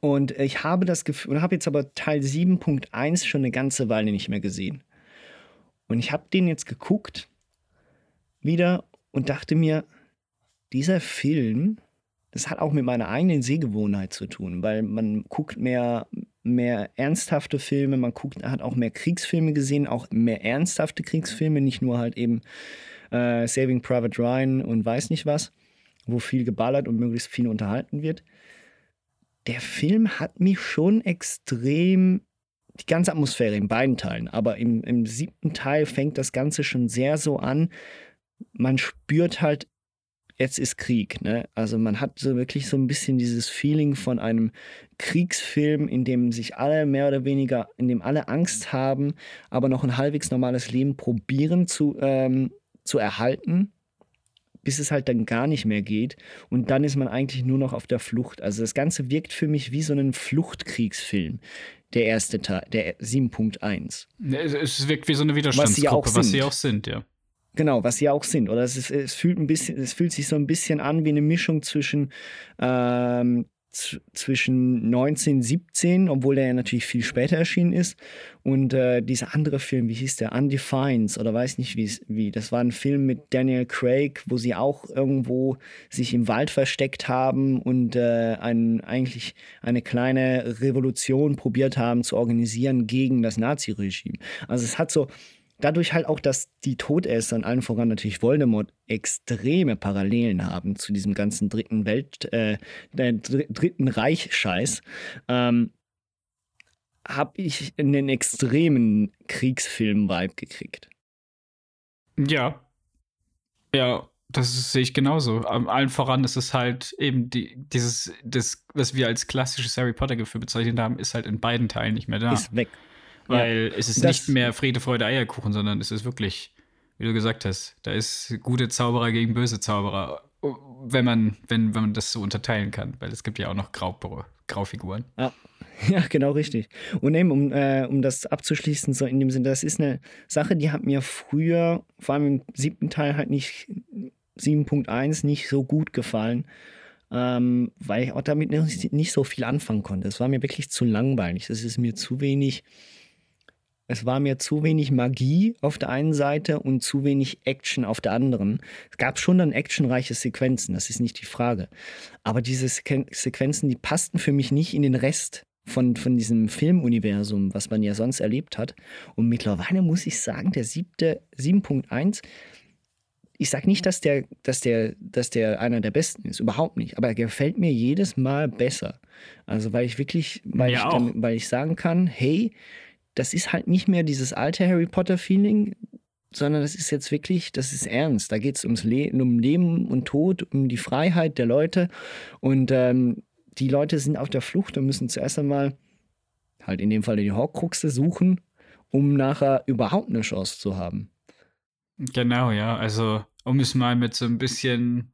Speaker 1: Und ich habe das Gefühl, und habe jetzt aber Teil 7.1 schon eine ganze Weile nicht mehr gesehen. Und ich habe den jetzt geguckt wieder und dachte mir, dieser Film, das hat auch mit meiner eigenen Sehgewohnheit zu tun, weil man guckt mehr, mehr ernsthafte Filme, man guckt, hat auch mehr Kriegsfilme gesehen, auch mehr ernsthafte Kriegsfilme, nicht nur halt eben äh, Saving Private Ryan und weiß nicht was, wo viel geballert und möglichst viel unterhalten wird. Der Film hat mich schon extrem die ganze Atmosphäre in beiden Teilen, aber im, im siebten Teil fängt das Ganze schon sehr so an. Man spürt halt, jetzt ist Krieg. Ne? Also man hat so wirklich so ein bisschen dieses Feeling von einem Kriegsfilm, in dem sich alle mehr oder weniger, in dem alle Angst haben, aber noch ein halbwegs normales Leben probieren zu, ähm, zu erhalten, bis es halt dann gar nicht mehr geht. Und dann ist man eigentlich nur noch auf der Flucht. Also das Ganze wirkt für mich wie so ein Fluchtkriegsfilm. Der erste Teil, der 7.1.
Speaker 2: Es, wirkt wie so eine
Speaker 1: sie ja auch
Speaker 2: Widerstandsgruppe, was sie auch sind, ja.
Speaker 1: Genau, was sie auch sind. Oder es, ist, es fühlt ein bisschen, es fühlt sich so ein bisschen an wie eine Mischung zwischen, ähm, zwischen 1917, obwohl der ja natürlich viel später erschienen ist, und äh, dieser andere Film, wie hieß der? Undefined oder weiß nicht wie, wie. Das war ein Film mit Daniel Craig, wo sie auch irgendwo sich im Wald versteckt haben und äh, ein, eigentlich eine kleine Revolution probiert haben zu organisieren gegen das Naziregime. Also es hat so dadurch halt auch, dass die Todesser und allen voran natürlich Voldemort extreme Parallelen haben zu diesem ganzen dritten Welt, äh, dritten Reich-Scheiß, ähm, habe ich einen extremen Kriegsfilm-Vibe gekriegt.
Speaker 2: Ja. Ja, das sehe ich genauso. Am- Allen voran ist es halt eben die, dieses, das, was wir als klassisches Harry Potter-Gefühl bezeichnet haben, ist halt in beiden Teilen nicht mehr da.
Speaker 1: Ist weg.
Speaker 2: Weil es ist nicht mehr Friede, Freude, Eierkuchen, sondern es ist wirklich, wie du gesagt hast, da ist gute Zauberer gegen böse Zauberer, wenn man, wenn, wenn man das so unterteilen kann, weil es gibt ja auch noch Grau, Graufiguren.
Speaker 1: Ja. ja, genau richtig. Und eben, um, äh, um das abzuschließen, so in dem Sinne, das ist eine Sache, die hat mir früher, vor allem im siebten Teil halt nicht, 7.1 nicht so gut gefallen, ähm, weil ich auch damit nicht, nicht so viel anfangen konnte. Es war mir wirklich zu langweilig. Es ist mir zu wenig, es war mir zu wenig Magie auf der einen Seite und zu wenig Action auf der anderen. Es gab schon dann actionreiche Sequenzen, das ist nicht die Frage. Aber diese Sequen Sequenzen, die passten für mich nicht in den Rest von, von diesem Filmuniversum, was man ja sonst erlebt hat. Und mittlerweile muss ich sagen, der siebte 7.1, ich sage nicht, dass der, dass, der, dass der einer der besten ist, überhaupt nicht. Aber er gefällt mir jedes Mal besser. Also weil ich wirklich, weil,
Speaker 2: Mir
Speaker 1: ich, dann, weil ich sagen kann, hey, das ist halt nicht mehr dieses alte Harry Potter-Feeling, sondern das ist jetzt wirklich, das ist ernst. Da geht es ums Le um Leben und Tod, um die Freiheit der Leute. Und ähm, die Leute sind auf der Flucht und müssen zuerst einmal, halt in dem Fall die Horcruxe suchen, um nachher überhaupt eine Chance zu haben.
Speaker 2: Genau, ja. Also, um es mal mit so ein bisschen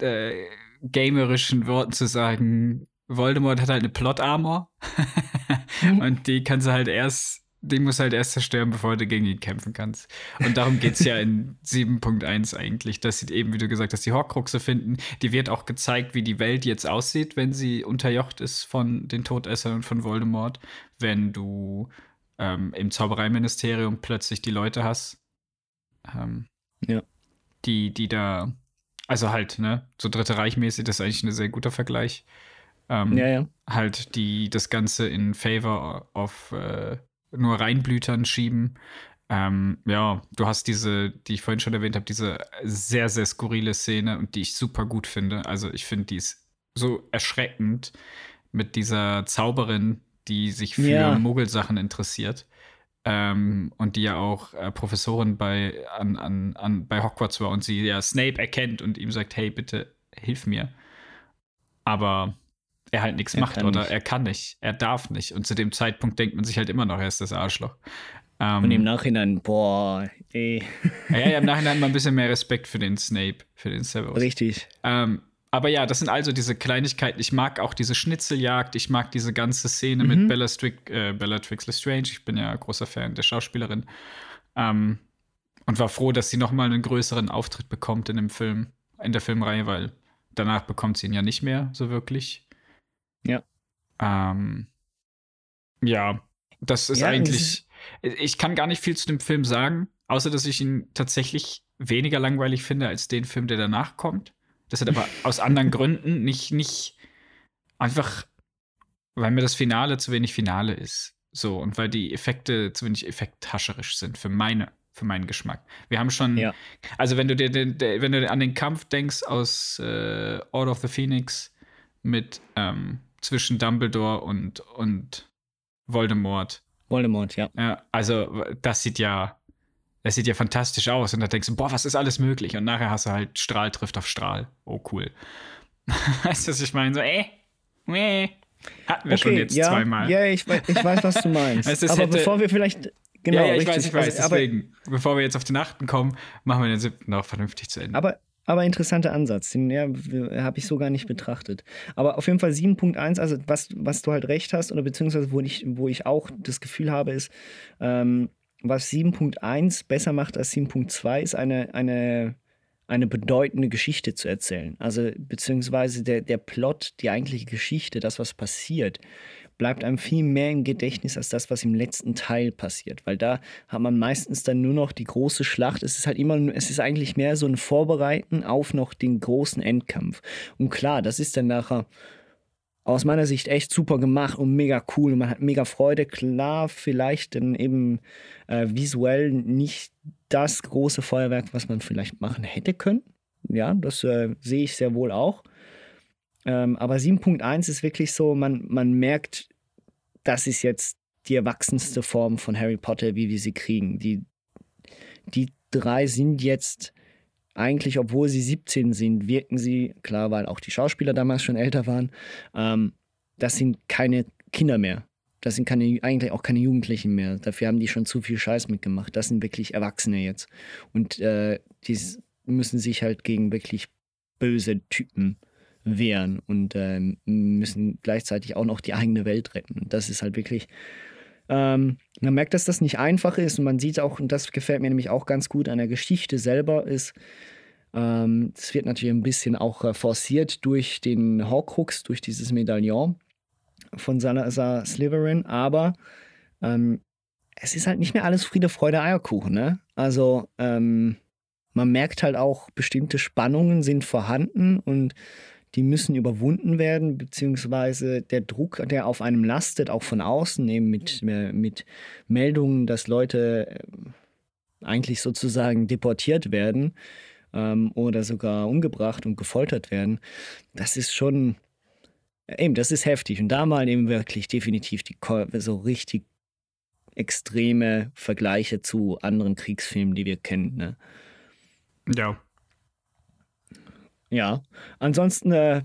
Speaker 2: äh, gamerischen Worten zu sagen, Voldemort hat halt eine Plot-Armor. und die kannst du halt erst, die muss halt erst zerstören, bevor du gegen ihn kämpfen kannst. Und darum geht es ja in 7.1 eigentlich, dass sie eben, wie du gesagt hast, die Horcruxe finden. Die wird auch gezeigt, wie die Welt jetzt aussieht, wenn sie unterjocht ist von den Todessern und von Voldemort. Wenn du ähm, im Zaubereiministerium plötzlich die Leute hast, ähm,
Speaker 1: Ja.
Speaker 2: die, die da, also halt, ne, so Dritte Reichmäßig, das ist eigentlich ein sehr guter Vergleich. Ähm,
Speaker 1: Ja, ja.
Speaker 2: Halt, die das Ganze in favor of äh, nur Reinblütern schieben. Ähm, ja, du hast diese, die ich vorhin schon erwähnt habe, diese sehr, sehr skurrile Szene und die ich super gut finde. Also ich finde, die ist so erschreckend mit dieser Zauberin, die sich für
Speaker 1: Ja.
Speaker 2: Muggelsachen interessiert. Ähm, und die ja auch äh, Professorin bei, an, an, an, bei Hogwarts war und sie ja Snape erkennt und ihm sagt, hey, bitte hilf mir. Aber er halt nichts
Speaker 1: Er
Speaker 2: macht oder
Speaker 1: nicht.
Speaker 2: er kann nicht, er darf nicht. Und zu dem Zeitpunkt denkt man sich halt immer noch, er ist das Arschloch. Ähm,
Speaker 1: Und im Nachhinein, boah, ey,
Speaker 2: ja, ja, im Nachhinein man ein bisschen mehr Respekt für den Snape, für den Severus.
Speaker 1: richtig.
Speaker 2: Ähm, aber ja, das sind also diese Kleinigkeiten. Ich mag auch diese Schnitzeljagd. Ich mag diese ganze Szene
Speaker 1: Mhm.
Speaker 2: mit Bella, Strick, äh, Bellatrix Lestrange. Ich bin ja großer Fan der Schauspielerin. Ähm, und war froh, dass sie noch mal einen größeren Auftritt bekommt in dem Film, in der Filmreihe, weil danach bekommt sie ihn ja nicht mehr so wirklich.
Speaker 1: Ja.
Speaker 2: Ähm, ja, das ist
Speaker 1: Ja,
Speaker 2: eigentlich. Ich kann gar nicht viel zu dem Film sagen, außer dass ich ihn tatsächlich weniger langweilig finde als den Film, der danach kommt. Das hat aber aus anderen Gründen nicht, nicht einfach, weil mir das Finale zu wenig Finale ist. So, und weil die Effekte zu wenig effekthascherisch sind für meine, für meinen Geschmack. Wir haben schon,
Speaker 1: Ja.
Speaker 2: also wenn du dir den, der, wenn du an den Kampf denkst aus äh, Order of the Phoenix mit ähm, zwischen Dumbledore und, und Voldemort,
Speaker 1: Voldemort, ja.
Speaker 2: ja, also das sieht ja, das sieht ja fantastisch aus. Und da denkst du, boah, was ist alles möglich? Und nachher hast du halt Strahl trifft auf Strahl. Oh, cool. weißt du, was ich meine? So, äh, äh. Hatten wir schon jetzt
Speaker 1: ja,
Speaker 2: zweimal.
Speaker 1: Ja, ich, weiß- ich weiß, was du meinst.
Speaker 2: Also
Speaker 1: Aber
Speaker 2: hätte-
Speaker 1: bevor wir vielleicht, genau,
Speaker 2: ja, ja, ich
Speaker 1: richtig,
Speaker 2: weiß, ich weiß.
Speaker 1: also, aber,
Speaker 2: Deswegen, bevor wir jetzt auf den achten kommen, machen wir den siebten auch vernünftig zu Ende.
Speaker 1: aber, aber interessanter Ansatz, den ja, habe ich so gar nicht betrachtet. Aber auf jeden Fall 7.1, also was, was du halt recht hast, oder beziehungsweise wo ich, wo ich auch das Gefühl habe, ist, ähm, was 7.1 besser macht als 7.2, ist eine, eine, eine bedeutende Geschichte zu erzählen. Also beziehungsweise der, der Plot, die eigentliche Geschichte, das, was passiert, bleibt einem viel mehr im Gedächtnis als das, was im letzten Teil passiert. Weil da hat man meistens dann nur noch die große Schlacht. Es ist halt immer, es ist eigentlich mehr so ein Vorbereiten auf noch den großen Endkampf. Und klar, das ist dann nachher aus meiner Sicht echt super gemacht und mega cool. Man hat mega Freude. Klar, vielleicht dann eben äh, visuell nicht das große Feuerwerk, was man vielleicht machen hätte können. Ja, das äh, sehe ich sehr wohl auch. Ähm, aber 7.1 ist wirklich so, man, man merkt, das ist jetzt die erwachsenste Form von Harry Potter, wie wir sie kriegen. Die, die drei sind jetzt eigentlich, obwohl sie 17 sind, wirken sie, klar, weil auch die Schauspieler damals schon älter waren, ähm, das sind keine Kinder mehr. Das sind keine, eigentlich auch keine Jugendlichen mehr. Dafür haben die schon zu viel Scheiß mitgemacht. Das sind wirklich Erwachsene jetzt. Und äh, die müssen sich halt gegen wirklich böse Typen wehren und ähm, müssen gleichzeitig auch noch die eigene Welt retten. Das ist halt wirklich. Ähm, man merkt, dass das nicht einfach ist und man sieht auch, und das gefällt mir nämlich auch ganz gut an der Geschichte selber, ist, ähm, wird natürlich ein bisschen auch äh, forciert durch den Horcrux, durch dieses Medaillon von Salazar Slytherin, aber ähm, es ist halt nicht mehr alles Friede, Freude, Eierkuchen, ne? Also, ähm, man merkt halt auch, bestimmte Spannungen sind vorhanden und die müssen überwunden werden, beziehungsweise der Druck, der auf einem lastet, auch von außen, eben mit, äh, mit Meldungen, dass Leute äh, eigentlich sozusagen deportiert werden ähm, oder sogar umgebracht und gefoltert werden, das ist schon, eben, das ist heftig. Und da mal eben wirklich definitiv die so richtig extreme Vergleiche zu anderen Kriegsfilmen, die wir kennen. Ne?
Speaker 2: Ja.
Speaker 1: Ja. Ansonsten, äh,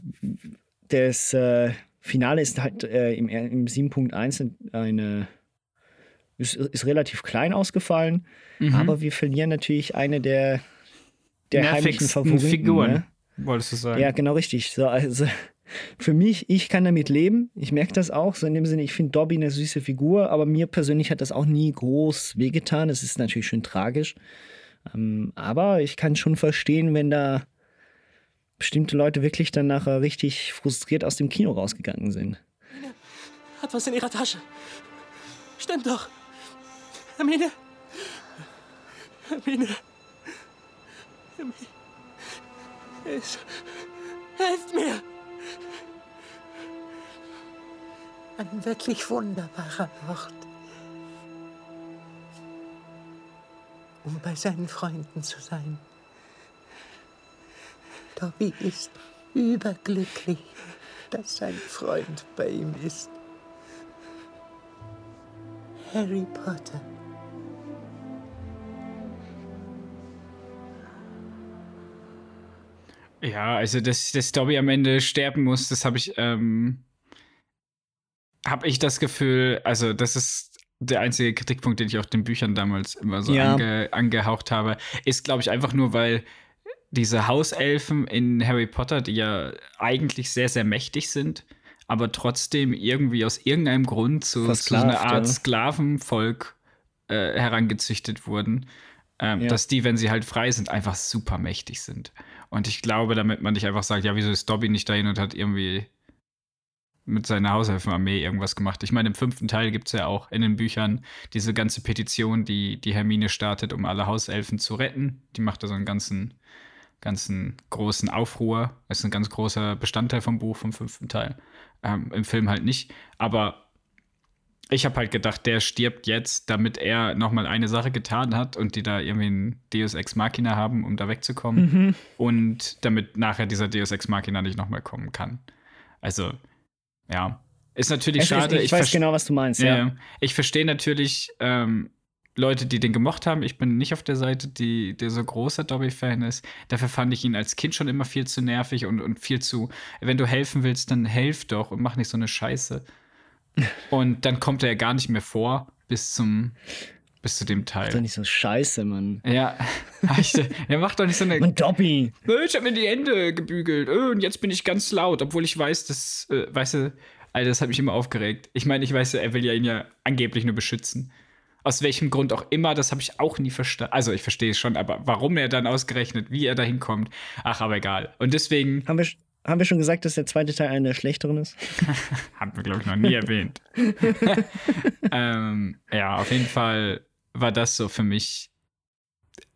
Speaker 1: das äh, Finale ist halt äh, im, im 7.1 eine ist, ist relativ klein ausgefallen, mhm. aber wir verlieren natürlich eine der, der heimlichen Favoriten.
Speaker 2: Figuren, ne? wolltest du sagen.
Speaker 1: Ja, genau richtig. So, also, für mich, ich kann damit leben. Ich merke das auch. So in dem Sinne, ich finde Dobby eine süße Figur, aber mir persönlich hat das auch nie groß wehgetan. Es ist natürlich schön tragisch. Ähm, aber ich kann schon verstehen, wenn da bestimmte Leute wirklich dann nachher richtig frustriert aus dem Kino rausgegangen sind.
Speaker 4: Hermine hat was in ihrer Tasche. Stimmt doch. Hermine. Hermine. Hermine. Es. Helft mir!
Speaker 5: Ein wirklich wunderbarer Ort. Um bei seinen Freunden zu sein. Dobby ist überglücklich, dass sein Freund bei ihm ist. Harry Potter.
Speaker 2: Ja, also dass, dass Dobby am Ende sterben muss, das habe ich, ähm, habe ich das Gefühl, also das ist der einzige Kritikpunkt, den ich auch den Büchern damals immer so ja. ange, angehaucht habe, ist, glaube ich, einfach nur, weil diese Hauselfen in Harry Potter, die ja eigentlich sehr, sehr mächtig sind, aber trotzdem irgendwie aus irgendeinem Grund zu, zu einer Art ja. Sklavenvolk äh, herangezüchtet wurden, ähm, ja. dass die, wenn sie halt frei sind, einfach super mächtig sind. Und ich glaube, damit man nicht einfach sagt, ja, wieso ist Dobby nicht dahin und hat irgendwie mit seiner Haushelfenarmee irgendwas gemacht. Ich meine, im fünften Teil gibt es ja auch in den Büchern diese ganze Petition, die die Hermine startet, um alle Hauselfen zu retten. Die macht da so einen ganzen, ganzen großen Aufruhr. Das ist ein ganz großer Bestandteil vom Buch, vom fünften Teil. Ähm, Im Film halt nicht. Aber ich habe halt gedacht, der stirbt jetzt, damit er nochmal eine Sache getan hat und die da irgendwie ein Deus Ex Machina haben, um da wegzukommen. Mhm. Und damit nachher dieser Deus Ex Machina nicht nochmal kommen kann. Also, ja. Ist natürlich
Speaker 1: es
Speaker 2: schade.
Speaker 1: Ist, ich, ich weiß genau, was du meinst, ja. ja.
Speaker 2: Ich verstehe natürlich ähm, Leute, die den gemocht haben. Ich bin nicht auf der Seite, die, der so großer Dobby-Fan ist. Dafür fand ich ihn als Kind schon immer viel zu nervig und, und viel zu, wenn du helfen willst, dann helf doch und mach nicht so eine Scheiße. Und dann kommt er ja gar nicht mehr vor bis zum bis zu dem Teil. Mach
Speaker 1: doch nicht so scheiße, Mann.
Speaker 2: Ja, er macht doch nicht so eine.
Speaker 1: Und Dobby.
Speaker 2: Ich hab mir die Hände gebügelt äh, und jetzt bin ich ganz laut, obwohl ich weiß, dass, äh, weißt du, Alter, das hat mich immer aufgeregt. Ich meine, ich weiß ja, er will ja ihn ja angeblich nur beschützen. Aus welchem Grund auch immer, das habe ich auch nie verstanden. Also, ich verstehe es schon, aber warum er dann ausgerechnet, wie er da hinkommt, ach, aber egal. Und deswegen.
Speaker 1: Haben wir, haben wir schon gesagt, dass der zweite Teil einer der schlechteren ist?
Speaker 2: Haben wir, glaube ich, noch nie erwähnt. ähm, ja, auf jeden Fall war das so für mich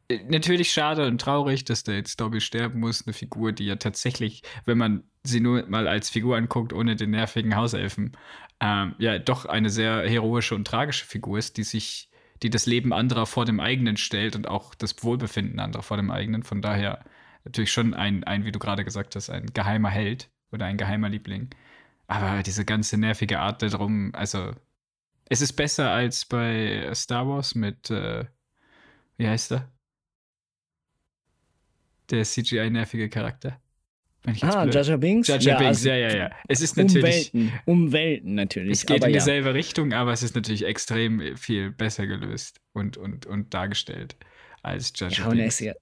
Speaker 2: natürlich schade und traurig, dass der jetzt Dobby sterben muss. Eine Figur, die ja tatsächlich, wenn man sie nur mal als Figur anguckt, ohne den nervigen Hauselfen, ähm, ja doch eine sehr heroische und tragische Figur ist, die sich, die das Leben anderer vor dem eigenen stellt und auch das Wohlbefinden anderer vor dem eigenen. Von daher natürlich schon ein, ein, wie du gerade gesagt hast, ein geheimer Held oder ein geheimer Liebling. Aber diese ganze nervige Art darum, also es ist besser als bei Star Wars mit, äh, wie heißt er? Der CGI-nervige Charakter.
Speaker 1: ah, Jaja Binks?
Speaker 2: Jaja ja, Binks, also ja, ja, ja. Es ist natürlich.
Speaker 1: Um Welten, um Welten natürlich.
Speaker 2: Es geht in dieselbe ja. Richtung, aber es ist natürlich extrem viel besser gelöst und, und, und dargestellt als Jaja ja, Binks.
Speaker 1: Ja,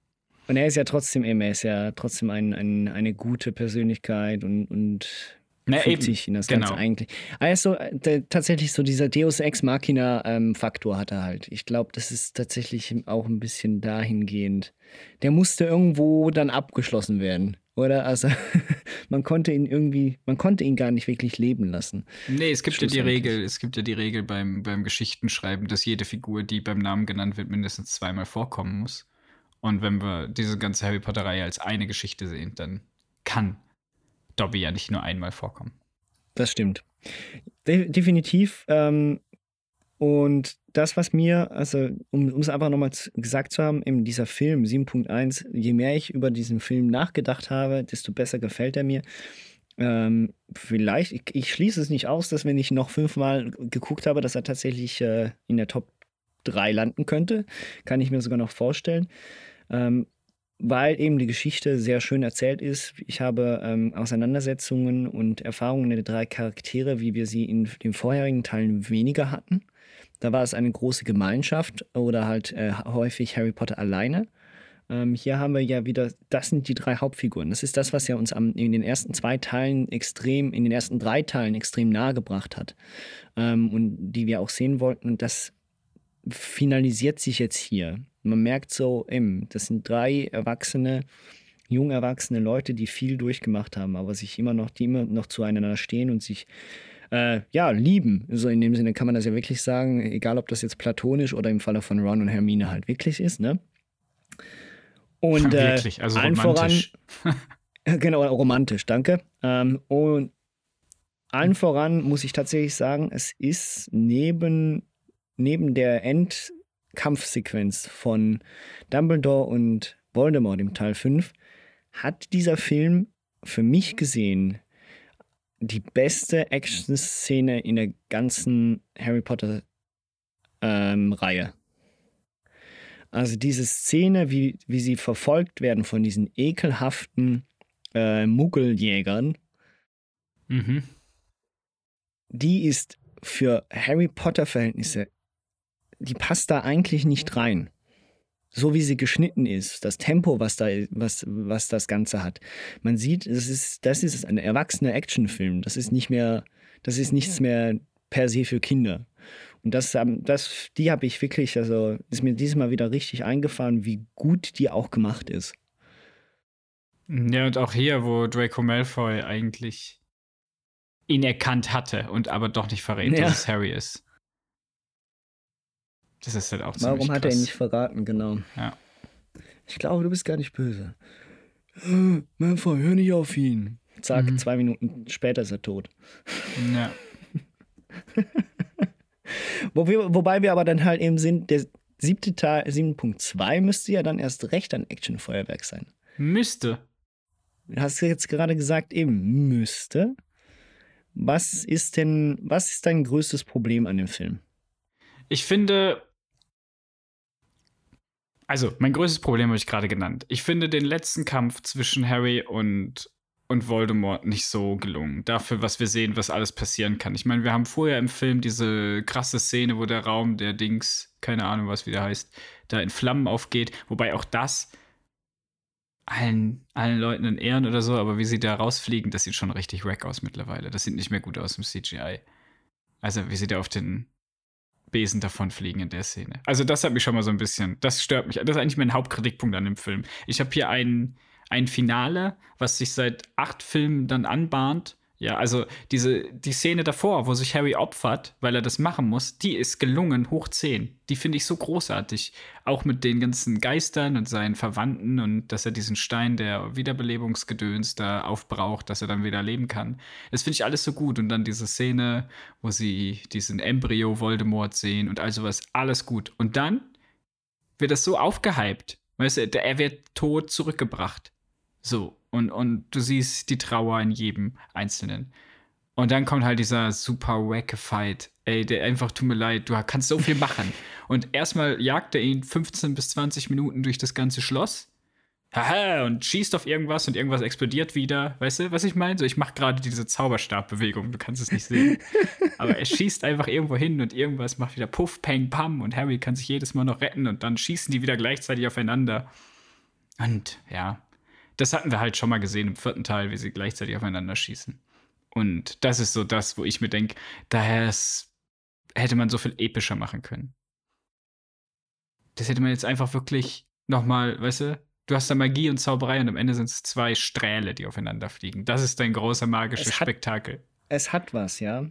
Speaker 1: und er ist ja trotzdem eben, er ist ja trotzdem ein, ein, eine gute Persönlichkeit und, und
Speaker 2: Na, fühlt
Speaker 1: sich in das
Speaker 2: genau.
Speaker 1: Ganze eigentlich. Also der, tatsächlich so dieser Deus Ex Machina ähm, Faktor hat er halt. Ich glaube, das ist tatsächlich auch ein bisschen dahingehend. Der musste irgendwo dann abgeschlossen werden. Oder? Also man konnte ihn irgendwie, man konnte ihn gar nicht wirklich leben lassen.
Speaker 2: Nee, es gibt ja die Regel, es gibt ja die Regel beim, beim Geschichtenschreiben, dass jede Figur, die beim Namen genannt wird, mindestens zweimal vorkommen muss. Und wenn wir diese ganze Harry Potter-Reihe als eine Geschichte sehen, dann kann Dobby ja nicht nur einmal vorkommen.
Speaker 1: Das stimmt. De definitiv. Ähm, und das, was mir, also um es einfach nochmal gesagt zu haben, in dieser Film 7.1, je mehr ich über diesen Film nachgedacht habe, desto besser gefällt er mir. Ähm, vielleicht, ich, ich, schließe es nicht aus, dass wenn ich noch fünfmal geguckt habe, dass er tatsächlich äh, in der Top 3 landen könnte. Kann ich mir sogar noch vorstellen. Ähm, weil eben die Geschichte sehr schön erzählt ist. Ich habe ähm, Auseinandersetzungen und Erfahrungen der drei Charaktere, wie wir sie in den vorherigen Teilen weniger hatten. Da war es eine große Gemeinschaft oder halt äh, häufig Harry Potter alleine. Ähm, hier haben wir ja wieder, das sind die drei Hauptfiguren. Das ist das, was ja uns am, in den ersten zwei Teilen extrem, in den ersten drei Teilen extrem nahe gebracht hat. Ähm, und die wir auch sehen wollten. Und das finalisiert sich jetzt hier. Man merkt so, eben, das sind drei erwachsene, jung erwachsene Leute, die viel durchgemacht haben, aber sich immer noch, die immer noch zueinander stehen und sich äh, ja, lieben. So in dem Sinne kann man das ja wirklich sagen, egal ob das jetzt platonisch oder im Falle von Ron und Hermine halt wirklich ist, ne? Und äh,
Speaker 2: wirklich, also romantisch.
Speaker 1: Voran, genau, romantisch, danke. Ähm, und allen voran muss ich tatsächlich sagen, es ist neben, neben der Endkampfsequenz von Dumbledore und Voldemort im Teil 5, hat dieser Film für mich gesehen die beste Action-Szene in der ganzen Harry Potter ähm, Reihe. Also diese Szene, wie, wie sie verfolgt werden von diesen ekelhaften äh, Muggeljägern,
Speaker 2: mhm.
Speaker 1: die ist für Harry Potter-Verhältnisse, die passt da eigentlich nicht rein so wie sie geschnitten ist, das Tempo, was da, was, was das Ganze hat. Man sieht, das ist, das ist ein erwachsener Actionfilm. Das ist nicht mehr, das ist nichts mehr per se für Kinder. Und das, ähm, das die habe ich wirklich, also ist mir dieses Mal wieder richtig eingefahren, wie gut die auch gemacht ist.
Speaker 2: Ja, und auch hier, wo Draco Malfoy eigentlich ihn erkannt hatte und aber doch nicht verrät, ja. dass es Harry ist. Das ist halt auch
Speaker 1: Warum hat
Speaker 2: krass.
Speaker 1: er ihn nicht verraten, genau.
Speaker 2: Ja.
Speaker 1: Ich glaube, du bist gar nicht böse. Äh, Malfoy, hör nicht auf ihn. Zack, mhm. zwei Minuten später ist er tot.
Speaker 2: Ja.
Speaker 1: Wo wir, wobei wir aber dann halt eben sind, der siebte Teil, 7.2 müsste ja dann erst recht ein Actionfeuerwerk sein.
Speaker 2: Müsste.
Speaker 1: Du hast jetzt gerade gesagt, eben müsste. Was ist denn, was ist dein größtes Problem an dem Film?
Speaker 2: Ich finde, also, mein größtes Problem habe ich gerade genannt. Ich finde den letzten Kampf zwischen Harry und, und Voldemort nicht so gelungen. Dafür, was wir sehen, was alles passieren kann. Ich meine, wir haben vorher im Film diese krasse Szene, wo der Raum der Dings, keine Ahnung, was wieder heißt, da in Flammen aufgeht. Wobei auch das allen, allen Leuten in Ehren oder so, aber wie sie da rausfliegen, das sieht schon richtig wack aus mittlerweile. Das sieht nicht mehr gut aus im CGI. Also, wie sie da auf den Besen davonfliegen in der Szene. Also das hat mich schon mal so ein bisschen, das stört mich. Das ist eigentlich mein Hauptkritikpunkt an dem Film. Ich habe hier ein, ein Finale, was sich seit acht Filmen dann anbahnt, ja, also diese, die Szene davor, wo sich Harry opfert, weil er das machen muss, die ist gelungen, hoch 10. Die finde ich so großartig. Auch mit den ganzen Geistern und seinen Verwandten und dass er diesen Stein der Wiederbelebungsgedöns da aufbraucht, dass er dann wieder leben kann. Das finde ich alles so gut. Und dann diese Szene, wo sie diesen Embryo Voldemort sehen und all sowas, alles gut. Und dann wird das so aufgehypt. Weißt du, er wird tot zurückgebracht. So, und, und du siehst die Trauer in jedem Einzelnen. Und dann kommt halt dieser super wacke Fight. Ey, der einfach, tut mir leid, du kannst so viel machen. Und erstmal jagt er ihn 15 bis 20 Minuten durch das ganze Schloss. Haha, und schießt auf irgendwas und irgendwas explodiert wieder. Weißt du, was ich meine? So, ich mache gerade diese Zauberstabbewegung, du kannst es nicht sehen. Aber er schießt einfach irgendwo hin und irgendwas macht wieder Puff, Peng, Pam und Harry kann sich jedes Mal noch retten und dann schießen die wieder gleichzeitig aufeinander. Und ja, das hatten wir halt schon mal gesehen im vierten Teil, wie sie gleichzeitig aufeinander schießen. Und das ist so das, wo ich mir denke, daher hätte man so viel epischer machen können. Das hätte man jetzt einfach wirklich nochmal, weißt du, du hast da Magie und Zauberei und am Ende sind es zwei Strähle, die aufeinander fliegen. Das ist dein großer magisches
Speaker 1: es hat,
Speaker 2: Spektakel.
Speaker 1: Es hat was, ja.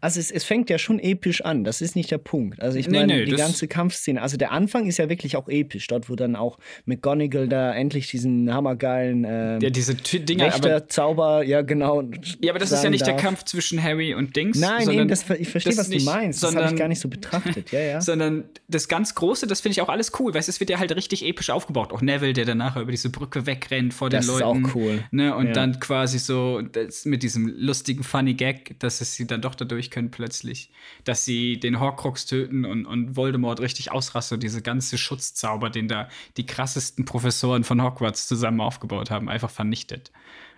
Speaker 1: Also es, es fängt ja schon episch an, das ist nicht der Punkt. Also ich
Speaker 2: Nee,
Speaker 1: meine,
Speaker 2: nee,
Speaker 1: die
Speaker 2: das-
Speaker 1: ganze Kampfszene, also der Anfang ist ja wirklich auch episch, dort wo dann auch McGonagall da endlich diesen hammergeilen ähm,
Speaker 2: Ja, diese Dinger, aber,
Speaker 1: Wächter-Zauber, ja genau.
Speaker 2: ja, aber das ist ja nicht der
Speaker 1: darf.
Speaker 2: Kampf zwischen Harry und Dings.
Speaker 1: Nein,
Speaker 2: sondern
Speaker 1: eben, das, ich verstehe,
Speaker 2: das
Speaker 1: was
Speaker 2: nicht,
Speaker 1: du meinst. Das habe ich
Speaker 2: sondern-
Speaker 1: gar nicht so betrachtet. Ja, ja.
Speaker 2: Sondern das ganz Große, das finde ich auch alles cool, weil es wird ja halt richtig episch aufgebaut. Auch Neville, der dann nachher über diese Brücke wegrennt vor
Speaker 1: Das
Speaker 2: den
Speaker 1: ist
Speaker 2: Leuten.
Speaker 1: auch cool.
Speaker 2: Ne, und
Speaker 1: Ja.
Speaker 2: dann quasi so das, mit diesem lustigen Funny Gag, dass es sie dann doch dadurch können plötzlich, dass sie den Horcrux töten und, und Voldemort richtig ausrastet und diese ganze Schutzzauber, den da die krassesten Professoren von Hogwarts zusammen aufgebaut haben, einfach vernichtet.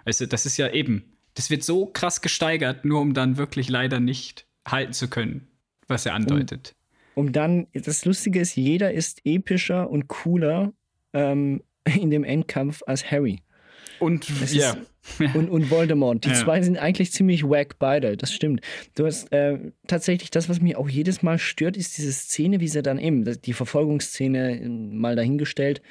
Speaker 2: Also das ist ja eben, das wird so krass gesteigert, nur um dann wirklich leider nicht halten zu können, was er andeutet.
Speaker 1: Um dann, das Lustige ist, jeder ist epischer und cooler ähm, in dem Endkampf als Harry.
Speaker 2: Und
Speaker 1: Das
Speaker 2: ja.
Speaker 1: Und, und Voldemort. Die
Speaker 2: Ja.
Speaker 1: zwei sind eigentlich ziemlich wack beide, das stimmt. Du hast äh, tatsächlich das, was mich auch jedes Mal stört, ist diese Szene, wie sie dann eben, die Verfolgungsszene äh, mal dahingestellt,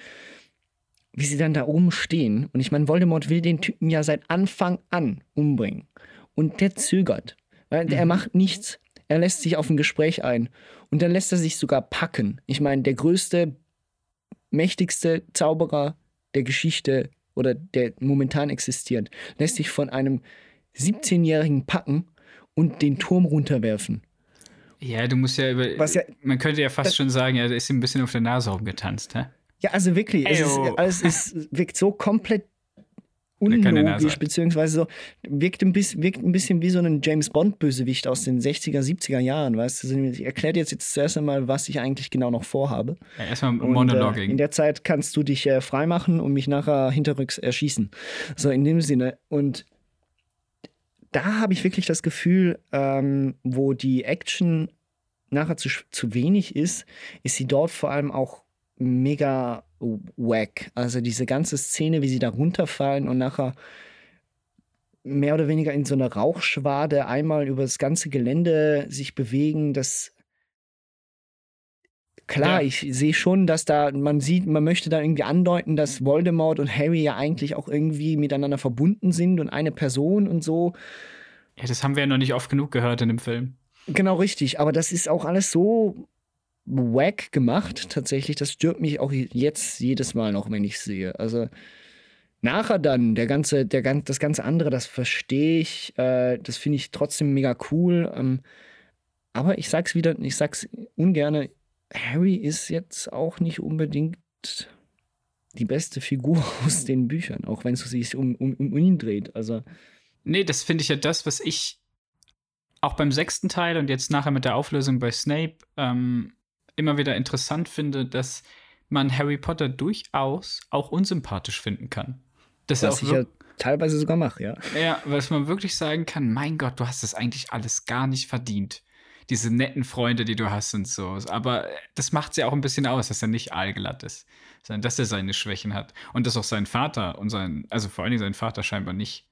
Speaker 1: wie sie dann da oben stehen. Und ich meine, Voldemort will den Typen ja seit Anfang an umbringen. Und der zögert. Weil Er macht nichts. Er lässt sich auf ein Gespräch ein. Und dann lässt er sich sogar packen. Ich meine, der größte, mächtigste Zauberer der Geschichte oder der momentan existiert, lässt sich von einem 17-Jährigen packen und den Turm runterwerfen.
Speaker 2: Ja, du musst ja über.
Speaker 1: Was ja-
Speaker 2: man könnte ja fast schon sagen, ja, ist ihm ein bisschen auf der Nase rumgetanzt, hä?
Speaker 1: Ja, also wirklich, es ist, alles ist, wirkt so komplett
Speaker 2: Der kann der Nase.
Speaker 1: Unlogisch, beziehungsweise so, wirkt ein, bisschen, wirkt ein bisschen wie so ein James Bond-Bösewicht aus den 60er, 70er Jahren, weißt du? Also Ich erkläre dir jetzt, jetzt zuerst einmal, was ich eigentlich genau noch vorhabe.
Speaker 2: Ja, erstmal
Speaker 1: Und, Äh,
Speaker 2: Monologing.
Speaker 1: in der Zeit kannst du dich äh, freimachen und mich nachher hinterrücks erschießen. So in dem Sinne. Und da habe ich wirklich das Gefühl, ähm, wo die Action nachher zu, zu wenig ist, ist sie dort vor allem auch mega wack. Also diese ganze Szene, wie sie da runterfallen und nachher mehr oder weniger in so einer Rauchschwade einmal über das ganze Gelände sich bewegen, das Klar,
Speaker 2: Ja.
Speaker 1: ich sehe schon, dass da, man sieht, man möchte da irgendwie andeuten, dass Voldemort und Harry ja eigentlich auch irgendwie miteinander verbunden sind und eine Person und so.
Speaker 2: ja, das haben wir ja noch nicht oft genug gehört in dem Film.
Speaker 1: Genau richtig, aber das ist auch alles so wack gemacht, tatsächlich. Das stört mich auch jetzt jedes Mal noch, wenn ich sehe. Also nachher dann, der ganze, der, das ganze andere, das verstehe ich, äh, das finde ich trotzdem mega cool. Ähm, aber ich sag's wieder, ich sag's ungerne, Harry ist jetzt auch nicht unbedingt die beste Figur aus den Büchern, auch wenn es sich um, um, um ihn dreht. Also
Speaker 2: Nee, das finde ich ja das, was ich auch beim sechsten Teil und jetzt nachher mit der Auflösung bei Snape ähm, immer wieder interessant finde, dass man Harry Potter durchaus auch unsympathisch finden kann. Das
Speaker 1: was
Speaker 2: auch
Speaker 1: ich ja teilweise sogar mache, ja.
Speaker 2: Ja, was man wirklich sagen kann, mein Gott, du hast das eigentlich alles gar nicht verdient. Diese netten Freunde, die du hast und so. Aber das macht ja auch ein bisschen aus, dass er nicht aalglatt ist, sondern dass er seine Schwächen hat. Und dass auch sein Vater und sein, also vor allen Dingen sein Vater scheinbar nicht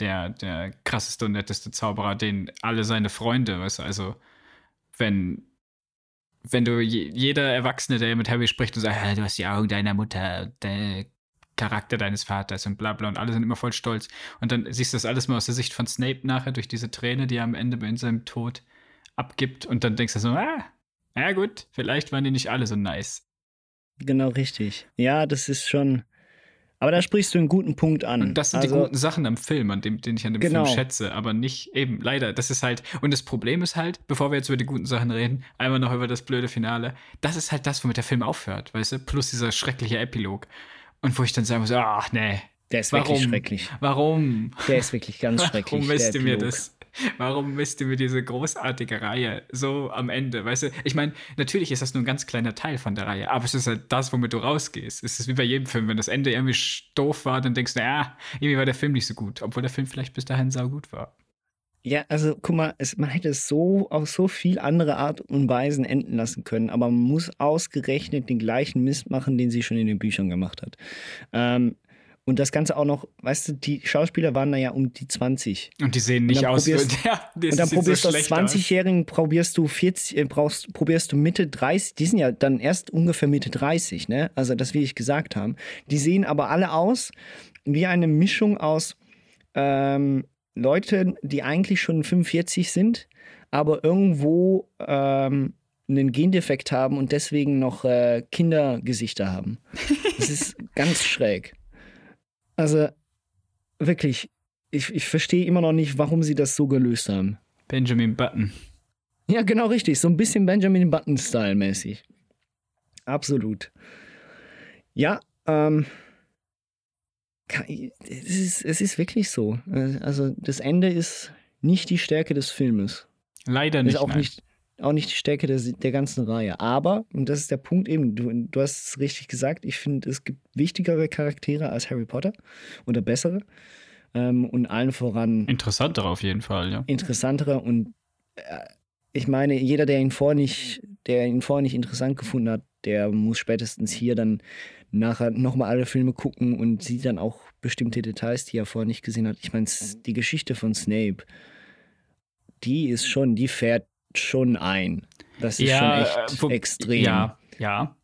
Speaker 2: der, der krasseste und netteste Zauberer, den alle seine Freunde, weißt du, also wenn, wenn du je, jeder Erwachsene, der mit Harry spricht und sagt, "Ah, du hast die Augen deiner Mutter, der Charakter deines Vaters und bla bla und alle sind immer voll stolz. Und dann siehst du das alles mal aus der Sicht von Snape nachher durch diese Träne, die er am Ende bei seinem Tod abgibt und dann denkst du so, ah, ja gut, vielleicht waren die nicht alle so nice.
Speaker 1: Genau richtig. Ja, das ist schon. Aber da sprichst du einen guten Punkt an.
Speaker 2: Und das sind
Speaker 1: also,
Speaker 2: die guten Sachen am Film, an dem, den ich an dem
Speaker 1: Genau.
Speaker 2: Film schätze, aber nicht eben, leider, das ist halt, und das Problem ist halt, bevor wir jetzt über die guten Sachen reden, einmal noch über das blöde Finale, das ist halt das, womit der Film aufhört, weißt du, plus dieser schreckliche Epilog. Und wo ich dann sagen muss, ach nee,
Speaker 1: Der ist
Speaker 2: warum?
Speaker 1: wirklich schrecklich.
Speaker 2: Warum?
Speaker 1: Der ist wirklich ganz schrecklich.
Speaker 2: Warum misst
Speaker 1: der
Speaker 2: ihr mir das? Warum misst ihr mir diese großartige Reihe so am Ende? Weißt du, ich meine, natürlich ist das nur ein ganz kleiner Teil von der Reihe, aber es ist halt das, womit du rausgehst. Es ist wie bei jedem Film. Wenn das Ende irgendwie doof war, dann denkst du, naja, irgendwie war der Film nicht so gut, obwohl der Film vielleicht bis dahin saugut war.
Speaker 1: Ja, also guck mal, es, man hätte es so auf so viel andere Art und Weisen enden lassen können, aber man muss ausgerechnet den gleichen Mist machen, den sie schon in den Büchern gemacht hat. Ähm, und das Ganze auch noch, weißt du, die Schauspieler waren da ja um die 20.
Speaker 2: Und die sehen nicht aus.
Speaker 1: probierst-
Speaker 2: ja, das
Speaker 1: Und dann probierst
Speaker 2: so
Speaker 1: du aus
Speaker 2: schlecht aus.
Speaker 1: 20-Jährigen, probierst du 40, äh, brauchst, probierst du Mitte 30, die sind ja dann erst ungefähr Mitte 30, ne? Also das will ich gesagt haben. Die sehen aber alle aus wie eine Mischung aus ähm, Leute, die eigentlich schon 45 sind, aber irgendwo ähm, einen Gendefekt haben und deswegen noch äh, Kindergesichter haben. Das ist ganz schräg. Also wirklich, ich, ich verstehe immer noch nicht, warum sie das so gelöst haben.
Speaker 2: Benjamin Button.
Speaker 1: Ja, genau richtig. So ein bisschen Benjamin Button-Style mäßig. Absolut. Ja, ähm, es ist, es ist wirklich so. Also das Ende ist nicht die Stärke des Filmes.
Speaker 2: Leider nicht.
Speaker 1: Ist auch
Speaker 2: nein.
Speaker 1: nicht auch nicht die Stärke der, der ganzen Reihe. Aber, und das ist der Punkt eben, du, du hast es richtig gesagt, ich finde, es gibt wichtigere Charaktere als Harry Potter oder bessere. Ähm, und allen voran.
Speaker 2: Interessantere auf jeden Fall, ja.
Speaker 1: Interessantere und äh, ich meine, jeder, der ihn vorher nicht, der ihn vorher nicht interessant gefunden hat, der muss spätestens hier dann nachher nochmal alle Filme gucken und sieht dann auch bestimmte Details, die er vorher nicht gesehen hat. Ich meine, die Geschichte von Snape, die ist schon, die fährt schon ein. Das ist
Speaker 2: Ja,
Speaker 1: schon echt
Speaker 2: äh, wo-
Speaker 1: extrem.
Speaker 2: Ja, ja.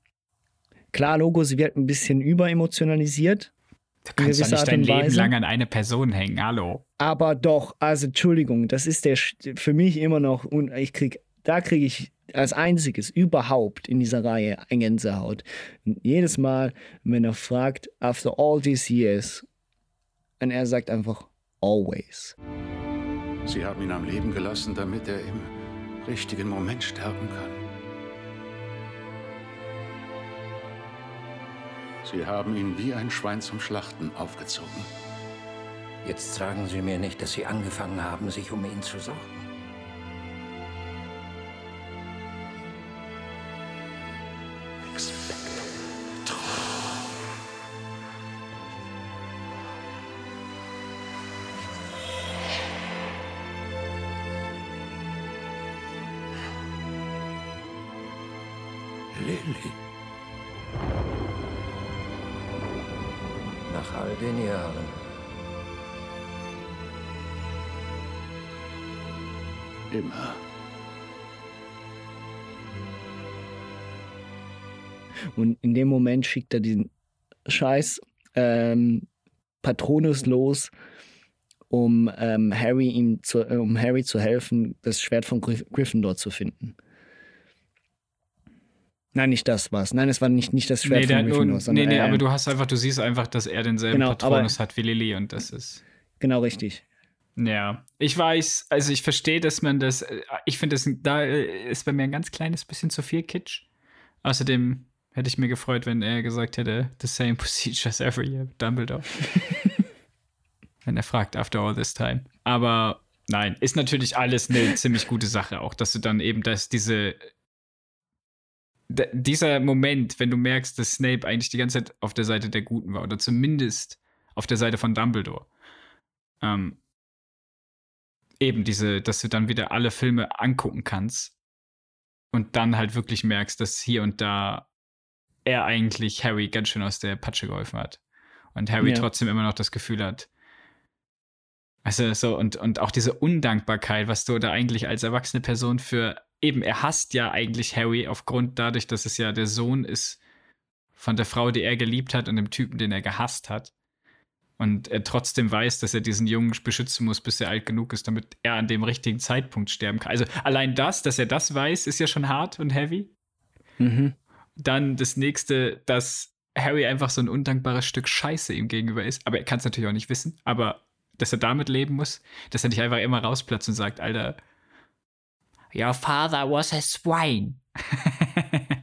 Speaker 1: Klar, Logo, sie wird ein bisschen überemotionalisiert.
Speaker 2: Du kannst doch nicht dein Leben lang an eine Person hängen, hallo.
Speaker 1: Aber doch, also Entschuldigung, das ist der für mich immer noch und ich krieg, da kriege ich als einziges überhaupt in dieser Reihe ein Gänsehaut. Und jedes Mal, wenn er fragt, after all these years, und er sagt einfach always.
Speaker 6: Sie haben ihn am Leben gelassen, damit er im richtigen Moment sterben kann. Sie haben ihn wie ein Schwein zum Schlachten aufgezogen.
Speaker 7: Jetzt sagen Sie mir nicht, dass Sie angefangen haben, sich um ihn zu sorgen. Nach all den Jahren.
Speaker 6: Immer.
Speaker 1: Und in dem Moment schickt er diesen Scheiß ähm, Patronus los, um, ähm, Harry ihm zu, äh, um Harry zu helfen, das Schwert von Gryff Gryffindor zu finden. Nein, nicht das war's. Nein, es war nicht, nicht das Schwert
Speaker 2: Nee, der
Speaker 1: von Gryffindor,
Speaker 2: nee, nee,
Speaker 1: ähm,
Speaker 2: aber du hast einfach, du siehst einfach, dass er denselben
Speaker 1: Genau,
Speaker 2: Patronus
Speaker 1: aber-
Speaker 2: hat wie Lilly und das ist.
Speaker 1: Genau richtig.
Speaker 2: Ja, ich weiß, also ich verstehe, dass man das, äh, ich finde, das da äh, ist bei mir ein ganz kleines bisschen zu viel Kitsch. Außerdem hätte ich mir gefreut, wenn er gesagt hätte, the same procedure as every year, Dumbledore. wenn er fragt, after all this time. Aber nein, ist natürlich alles eine ziemlich gute Sache auch, dass du dann eben, dass diese, dieser Moment, wenn du merkst, dass Snape eigentlich die ganze Zeit auf der Seite der Guten war oder zumindest auf der Seite von Dumbledore. Ähm, eben diese, dass du dann wieder alle Filme angucken kannst und dann halt wirklich merkst, dass hier und da er eigentlich Harry ganz schön aus der Patsche geholfen hat. Und Harry
Speaker 1: Ja.
Speaker 2: trotzdem immer noch das Gefühl hat, also so, und, und auch diese Undankbarkeit, was du da eigentlich als erwachsene Person für, eben, er hasst ja eigentlich Harry aufgrund dadurch, dass es ja der Sohn ist von der Frau, die er geliebt hat und dem Typen, den er gehasst hat. Und er trotzdem weiß, dass er diesen Jungen beschützen muss, bis er alt genug ist, damit er an dem richtigen Zeitpunkt sterben kann. Also allein das, dass er das weiß, ist ja schon hart und heavy.
Speaker 1: Mhm.
Speaker 2: Dann das nächste, dass Harry einfach so ein undankbares Stück Scheiße ihm gegenüber ist. Aber er kann es natürlich auch nicht wissen. Aber dass er damit leben muss, dass er nicht einfach immer rausplatzt und sagt, Alter, your father was a swine.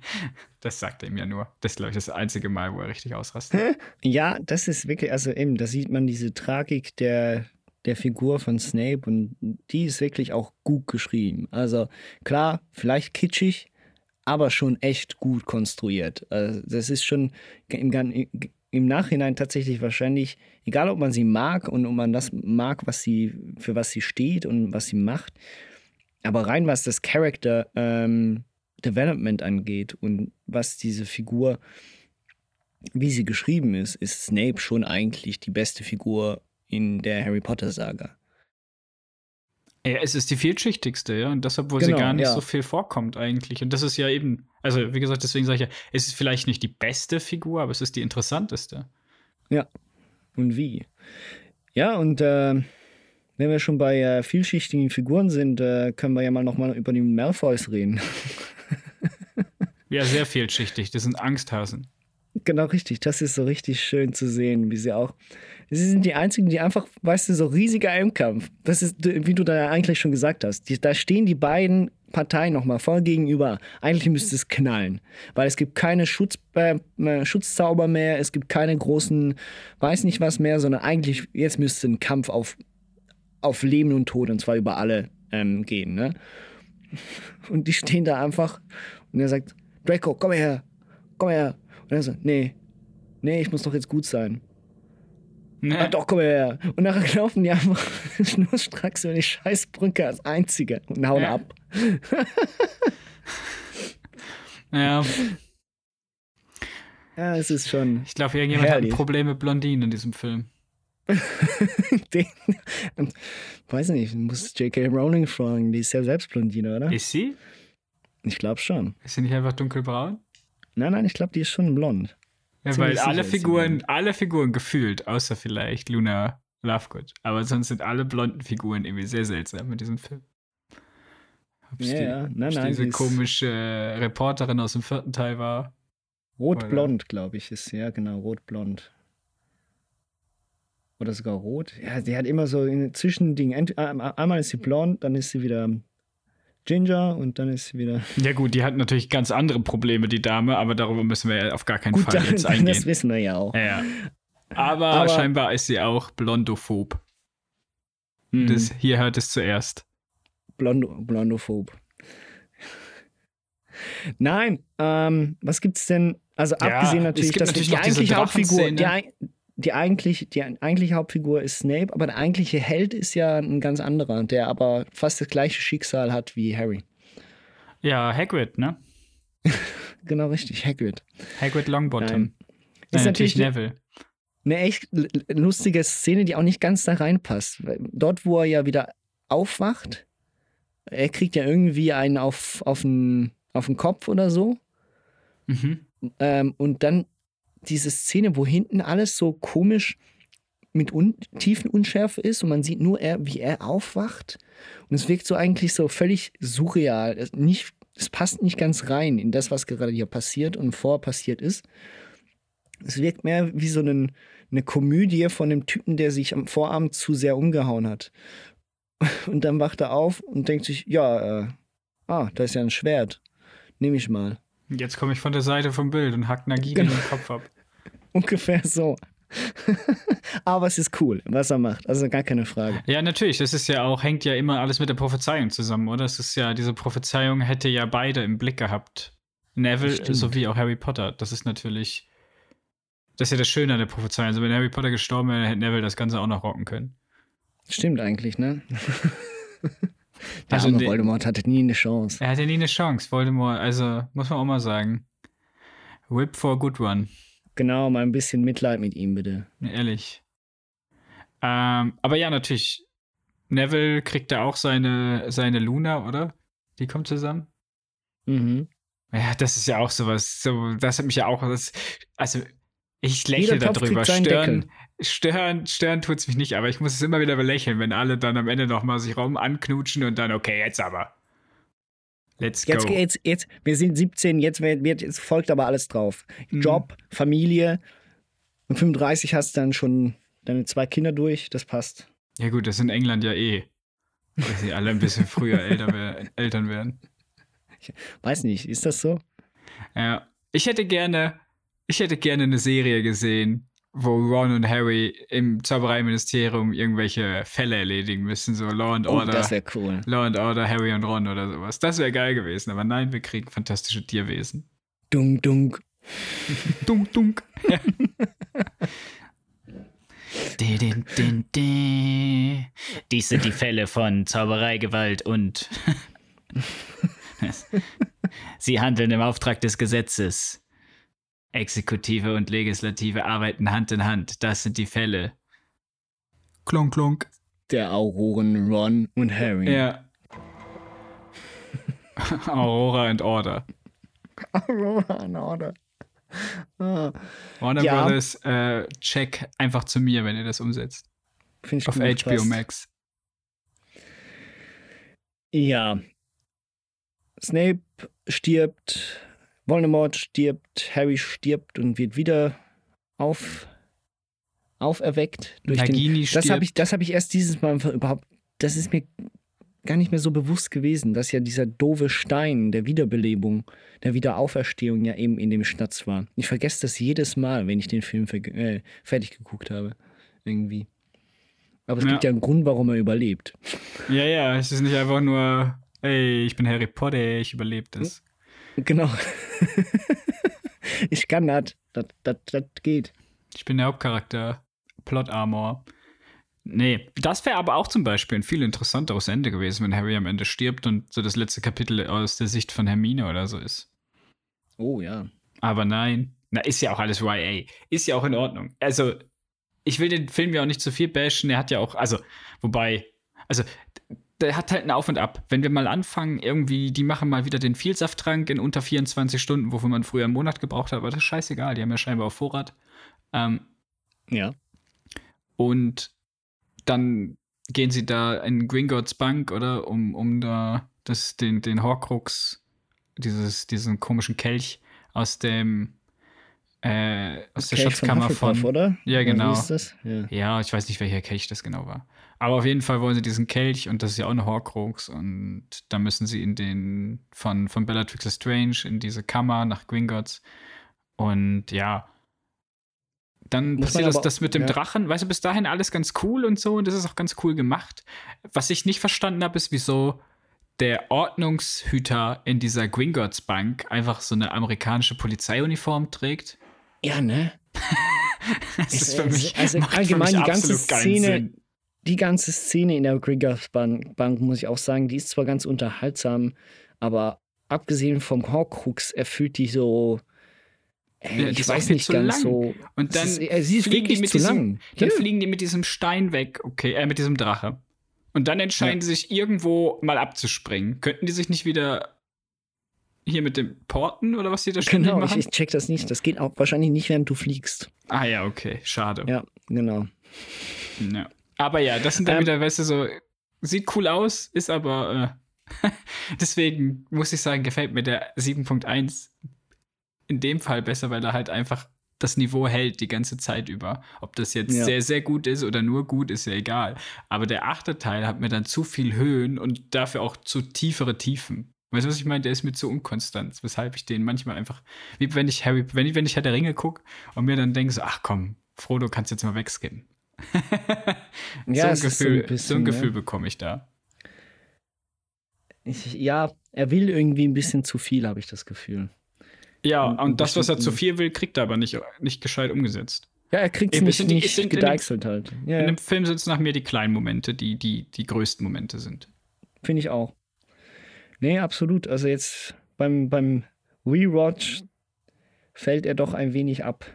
Speaker 2: das sagt er ihm ja nur. Das ist, glaube ich, das einzige Mal, wo er richtig ausrastet.
Speaker 1: Ja, das ist wirklich, also eben, da sieht man diese Tragik der, der Figur von Snape und die ist wirklich auch gut geschrieben. Also klar, vielleicht kitschig, aber schon echt gut konstruiert. Also das ist schon im, im Nachhinein tatsächlich wahrscheinlich, egal ob man sie mag und ob man das mag, was sie, für was sie steht und was sie macht, aber rein was das Character ähm, Development angeht und was diese Figur wie sie geschrieben ist, ist Snape schon eigentlich die beste Figur in der Harry Potter-Saga.
Speaker 2: Ja, es ist die vielschichtigste, ja, und das, obwohl
Speaker 1: Genau,
Speaker 2: sie gar nicht
Speaker 1: ja.
Speaker 2: so viel vorkommt eigentlich. Und das ist ja eben, also wie gesagt, deswegen sage ich ja, es ist vielleicht nicht die beste Figur, aber es ist die interessanteste.
Speaker 1: Ja. Und wie? Ja, und äh, wenn wir schon bei äh, vielschichtigen Figuren sind, äh, können wir ja mal nochmal über die Malfoys reden.
Speaker 2: Ja, sehr vielschichtig. Das sind Angsthasen.
Speaker 1: Genau richtig. Das ist so richtig schön zu sehen, wie sie auch. Sie sind die einzigen, die einfach, weißt du, so riesiger Kampf. Das ist, wie du da eigentlich schon gesagt hast. Die, da stehen die beiden Parteien nochmal voll gegenüber. Eigentlich müsste es knallen. Weil es gibt keine Schutz, äh, Schutzzauber mehr, es gibt keine großen, weiß nicht was mehr, sondern eigentlich, jetzt müsste ein Kampf auf, auf Leben und Tod, und zwar über alle, ähm, gehen. Ne? Und die stehen da einfach und er sagt, Draco, komm her, komm her. Und er so, nee, nee, ich muss doch jetzt gut sein. Nee. Ah, doch, komm her. Und nachher laufen die einfach schnurstracks über die Scheißbrücke als Einzige und hauen ja. ab.
Speaker 2: ja.
Speaker 1: Ja, es ist schon.
Speaker 2: Ich glaube, irgendjemand herrlich. hat ein Problem mit Blondinen in diesem Film.
Speaker 1: Den, weiß nicht, muss J.K. Rowling fragen. Die ist ja selbst Blondine, oder?
Speaker 2: Ist sie?
Speaker 1: Ich glaube schon.
Speaker 2: Ist sie nicht einfach dunkelbraun?
Speaker 1: Nein, nein, ich glaube, die ist schon blond.
Speaker 2: Ja, weil alle Figuren, alle Figuren gefühlt, außer vielleicht Luna Lovegood. Aber sonst sind alle blonden Figuren irgendwie sehr seltsam in diesem Film.
Speaker 1: Ja, die, ja. Nein,
Speaker 2: nein, diese komische Reporterin aus dem vierten Teil war.
Speaker 1: Rot-blond, glaube ich, ist ja genau, rot-blond. Oder sogar rot. Ja, sie hat immer so ein Zwischending. Einmal ist sie blond, dann ist sie wieder Ginger und dann ist sie wieder.
Speaker 2: Ja, gut, die hat natürlich ganz andere Probleme, die Dame, aber darüber müssen wir ja auf gar keinen gut, Fall jetzt eingehen.
Speaker 1: Das wissen wir ja auch.
Speaker 2: Ja. Aber, aber scheinbar ist sie auch blondophob. Hm. Das, hier hört es zuerst.
Speaker 1: Blondo, blondophob. Nein, ähm, was gibt's denn? Also ja, abgesehen natürlich, dass natürlich die eigentliche Hauptfigur, die, die, eigentlich, die eigentliche Hauptfigur ist Snape, aber der eigentliche Held ist ja ein ganz anderer, der aber fast das gleiche Schicksal hat wie Harry.
Speaker 2: Ja, Hagrid, ne?
Speaker 1: genau richtig, Hagrid.
Speaker 2: Hagrid Longbottom. Nein. Ist natürlich Neville.
Speaker 1: Eine echt lustige Szene, die auch nicht ganz da reinpasst. Dort, wo er ja wieder aufwacht, er kriegt ja irgendwie einen auf, auf, den, auf den Kopf oder so. Mhm. Ähm, und dann diese Szene, wo hinten alles so komisch mit un tiefen Unschärfe ist und man sieht nur, er, wie er aufwacht. Und es wirkt so eigentlich so völlig surreal. Es, nicht, es passt nicht ganz rein in das, was gerade hier passiert und vor passiert ist. Es wirkt mehr wie so einen, eine Komödie von dem Typen, der sich am Vorabend zu sehr umgehauen hat. Und dann wacht er auf und denkt sich, ja, äh, ah, da ist ja ein Schwert. Nehme ich mal.
Speaker 2: Jetzt komme ich von der Seite vom Bild und hack Nagini genau. den Kopf ab.
Speaker 1: Ungefähr so. Aber es ist cool, was er macht. Also gar keine Frage.
Speaker 2: Ja, natürlich. Das ist ja auch, hängt ja immer alles mit der Prophezeiung zusammen, oder? Es ist ja, diese Prophezeiung hätte ja beide im Blick gehabt. Neville sowie auch Harry Potter. Das ist natürlich. Das ist ja das Schöne an der Prophezeiung. Also, wenn Harry Potter gestorben wäre, hätte Neville das Ganze auch noch rocken können.
Speaker 1: Stimmt eigentlich, ne? Der also arme Voldemort hatte nie eine Chance.
Speaker 2: Er hatte nie eine Chance, Voldemort. Also, muss man auch mal sagen. Whip for a good one.
Speaker 1: Genau, mal ein bisschen Mitleid mit ihm, bitte.
Speaker 2: ehrlich. Ähm, aber ja, natürlich. Neville kriegt da auch seine, seine Luna, oder? Die kommt zusammen.
Speaker 1: Mhm.
Speaker 2: Ja, das ist ja auch sowas. So, das hat mich ja auch. Das, also, ich lächle darüber. Stören, stören, stören tut es mich nicht, aber ich muss es immer wieder belächeln, wenn alle dann am Ende nochmal sich rum anknutschen und dann, okay, jetzt aber. Let's
Speaker 1: go. Jetzt,
Speaker 2: jetzt,
Speaker 1: jetzt, wir sind 17, jetzt, wird, jetzt folgt aber alles drauf. Mhm. Job, Familie. Und 35 hast du dann schon deine zwei Kinder durch, das passt.
Speaker 2: Ja, gut, das ist in England ja eh. Dass sie alle ein bisschen früher Eltern werden.
Speaker 1: Ich weiß nicht, ist das so?
Speaker 2: Ja. Ich hätte gerne, ich hätte gerne eine Serie gesehen, wo Ron und Harry im Zaubereiministerium irgendwelche Fälle erledigen müssen, so Law and Order.
Speaker 1: Oh, das wäre cool.
Speaker 2: Law and Order, Harry und Ron oder sowas. Das wäre geil gewesen, aber nein, wir kriegen fantastische Tierwesen.
Speaker 1: Dunk, dunk.
Speaker 2: dunk, dunk. Ja. din, din, din, Dies sind die Fälle von Zauberei, Gewalt und Sie handeln im Auftrag des Gesetzes. Exekutive und Legislative arbeiten Hand in Hand. Das sind die Fälle. Klonk, klonk.
Speaker 1: Der Auroren Ron und Harry.
Speaker 2: Ja. Aurora and Order.
Speaker 1: Aurora and Order.
Speaker 2: Ah. Warner ja. Brothers, äh, check einfach zu mir, wenn ihr das umsetzt.
Speaker 1: Finde ich
Speaker 2: Auf
Speaker 1: gut,
Speaker 2: HBO passt. Max.
Speaker 1: Ja. Snape stirbt, Voldemort stirbt, Harry stirbt und wird wieder auf, auferweckt. Durch
Speaker 2: Nagini
Speaker 1: den, das habe ich,
Speaker 2: stirbt.
Speaker 1: das hab ich erst dieses Mal überhaupt, das ist mir gar nicht mehr so bewusst gewesen, dass ja dieser doofe Stein der Wiederbelebung, der Wiederauferstehung ja eben in dem Schnatz war. Ich vergesse das jedes Mal, wenn ich den Film äh, fertig geguckt habe. Irgendwie. Aber es
Speaker 2: Ja.
Speaker 1: gibt ja einen Grund, warum er überlebt.
Speaker 2: Ja, ja, es ist nicht einfach nur, ey, ich bin Harry Potter, ich überlebe das.
Speaker 1: Genau. ich kann das. Das, das, das geht.
Speaker 2: Ich bin der Hauptcharakter. Plot Armor. Nee, das wäre aber auch zum Beispiel ein viel interessanteres Ende gewesen, wenn Harry am Ende stirbt und so das letzte Kapitel aus der Sicht von Hermine oder so ist.
Speaker 1: Oh ja.
Speaker 2: Aber nein. Na, ist ja auch alles YA. Ist ja auch in Ordnung. Also, ich will den Film ja auch nicht zu viel bashen. Er hat ja auch, also, wobei, also, der hat halt ein Auf und Ab. Wenn wir mal anfangen, irgendwie, die machen mal wieder den Vielsafttrank in unter 24 Stunden, wofür man früher einen Monat gebraucht hat, aber das ist scheißegal. Die haben ja scheinbar auf Vorrat. Ähm,
Speaker 1: Ja.
Speaker 2: und dann gehen sie da in Gringotts Bank, oder? Um, um da das, den, den Horcrux, dieses, diesen komischen Kelch aus dem äh, aus der
Speaker 1: Kelch
Speaker 2: Schatzkammer
Speaker 1: Hufflepuff,
Speaker 2: von.
Speaker 1: oder?
Speaker 2: Ja, genau.
Speaker 1: Ja.
Speaker 2: Ja, ich weiß nicht, welcher Kelch das genau war. Aber auf jeden Fall wollen sie diesen Kelch und das ist ja auch eine Horcrux und da müssen sie in den von, von Bellatrix Lestrange in diese Kammer nach Gringotts und ja, dann
Speaker 1: Muss
Speaker 2: passiert
Speaker 1: man
Speaker 2: das,
Speaker 1: aber-
Speaker 2: das mit dem
Speaker 1: ja.
Speaker 2: Drachen. Weißt du, bis dahin alles ganz cool und so und das ist auch ganz cool gemacht. Was ich nicht verstanden habe, ist, wieso der Ordnungshüter in dieser Gringotts Bank einfach so eine amerikanische Polizeiuniform trägt.
Speaker 1: Ja, ne?
Speaker 2: Das ist für
Speaker 1: es-
Speaker 2: mich,
Speaker 1: also
Speaker 2: für
Speaker 1: allgemein die ganze Szene,
Speaker 2: Sinn.
Speaker 1: Die ganze Szene in der Gringotts Bank, muss ich auch sagen, die ist zwar ganz unterhaltsam, aber abgesehen vom Horcrux erfüllt die so. Äh,
Speaker 2: Ja, die
Speaker 1: ich weiß nicht
Speaker 2: zu
Speaker 1: ganz
Speaker 2: lang.
Speaker 1: so.
Speaker 2: Und dann
Speaker 1: ist, äh, sie ist
Speaker 2: fliegen die mit
Speaker 1: zu
Speaker 2: diesem,
Speaker 1: lang.
Speaker 2: Dann
Speaker 1: Ja.
Speaker 2: fliegen die mit diesem Stein weg, okay, äh, mit diesem Drache. Und dann entscheiden
Speaker 1: Ja.
Speaker 2: sie sich irgendwo mal abzuspringen. Könnten die sich nicht wieder hier mit dem Porten oder was die da ständig
Speaker 1: Genau, ich,
Speaker 2: machen?
Speaker 1: ich check das nicht. Das geht auch wahrscheinlich nicht, während du fliegst.
Speaker 2: ah ja, okay, schade.
Speaker 1: Ja, genau.
Speaker 2: Ja. Aber ja, das sind dann
Speaker 1: Ähm,
Speaker 2: wieder, weißt du, so, sieht cool aus, ist aber, äh, deswegen muss ich sagen, gefällt mir der 7.1 in dem Fall besser, weil er halt einfach das Niveau hält die ganze Zeit über. Ob das jetzt
Speaker 1: Ja.
Speaker 2: sehr, sehr gut ist oder nur gut, ist ja egal. Aber der achte Teil hat mir dann zu viel Höhen und dafür auch zu tiefere Tiefen. Weißt du, was ich meine? Der ist mir zu unkonstant, weshalb ich den manchmal einfach, wie wenn ich Harry, wenn ich, wenn ich Herr der Ringe gucke und mir dann denke so, ach komm, Frodo, kannst jetzt mal wegskippen.
Speaker 1: Ja,
Speaker 2: so ein
Speaker 1: ist so
Speaker 2: Gefühl,
Speaker 1: ein
Speaker 2: so ein
Speaker 1: bisschen,
Speaker 2: Gefühl
Speaker 1: ne?
Speaker 2: bekomme ich da.
Speaker 1: Ich, ja, er will irgendwie ein bisschen zu viel, habe ich das Gefühl.
Speaker 2: Ja,
Speaker 1: in
Speaker 2: und das, was er zu
Speaker 1: bestimmten-
Speaker 2: viel will, kriegt er aber nicht, nicht gescheit umgesetzt.
Speaker 1: Ja, er kriegt es nicht,
Speaker 2: sind
Speaker 1: nicht
Speaker 2: sind in dem-
Speaker 1: gedeichselt halt. Ja,
Speaker 2: In
Speaker 1: ja.
Speaker 2: dem Film sind es nach mir die kleinen Momente, die die, die größten Momente sind.
Speaker 1: Finde ich auch. Nee, absolut. Also jetzt beim, beim Rewatch fällt er doch ein wenig ab.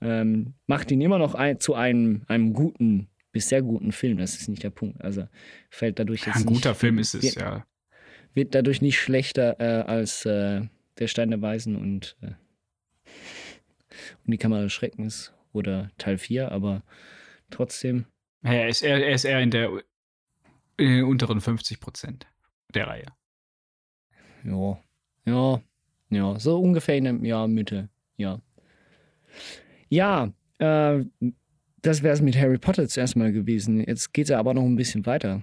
Speaker 1: Ähm, macht ihn immer noch ein, zu einem, einem guten bis sehr guten Film. Das ist nicht der Punkt. Also fällt dadurch jetzt
Speaker 2: Ein
Speaker 1: nicht,
Speaker 2: guter Film ist es,
Speaker 1: wird,
Speaker 2: ja.
Speaker 1: Wird dadurch nicht schlechter äh, als äh, Der Stein der Weisen und, äh, und die Kamera des Schreckens oder Teil 4, aber trotzdem.
Speaker 2: Ja, Er ist, eher, er ist eher in der äh, unteren 50 Prozent der Reihe.
Speaker 1: Ja, ja, ja, so ungefähr in der ja, Mitte, ja. Ja, äh, das wäre es mit Harry Potter zuerst mal gewesen. Jetzt geht es ja aber noch ein bisschen weiter.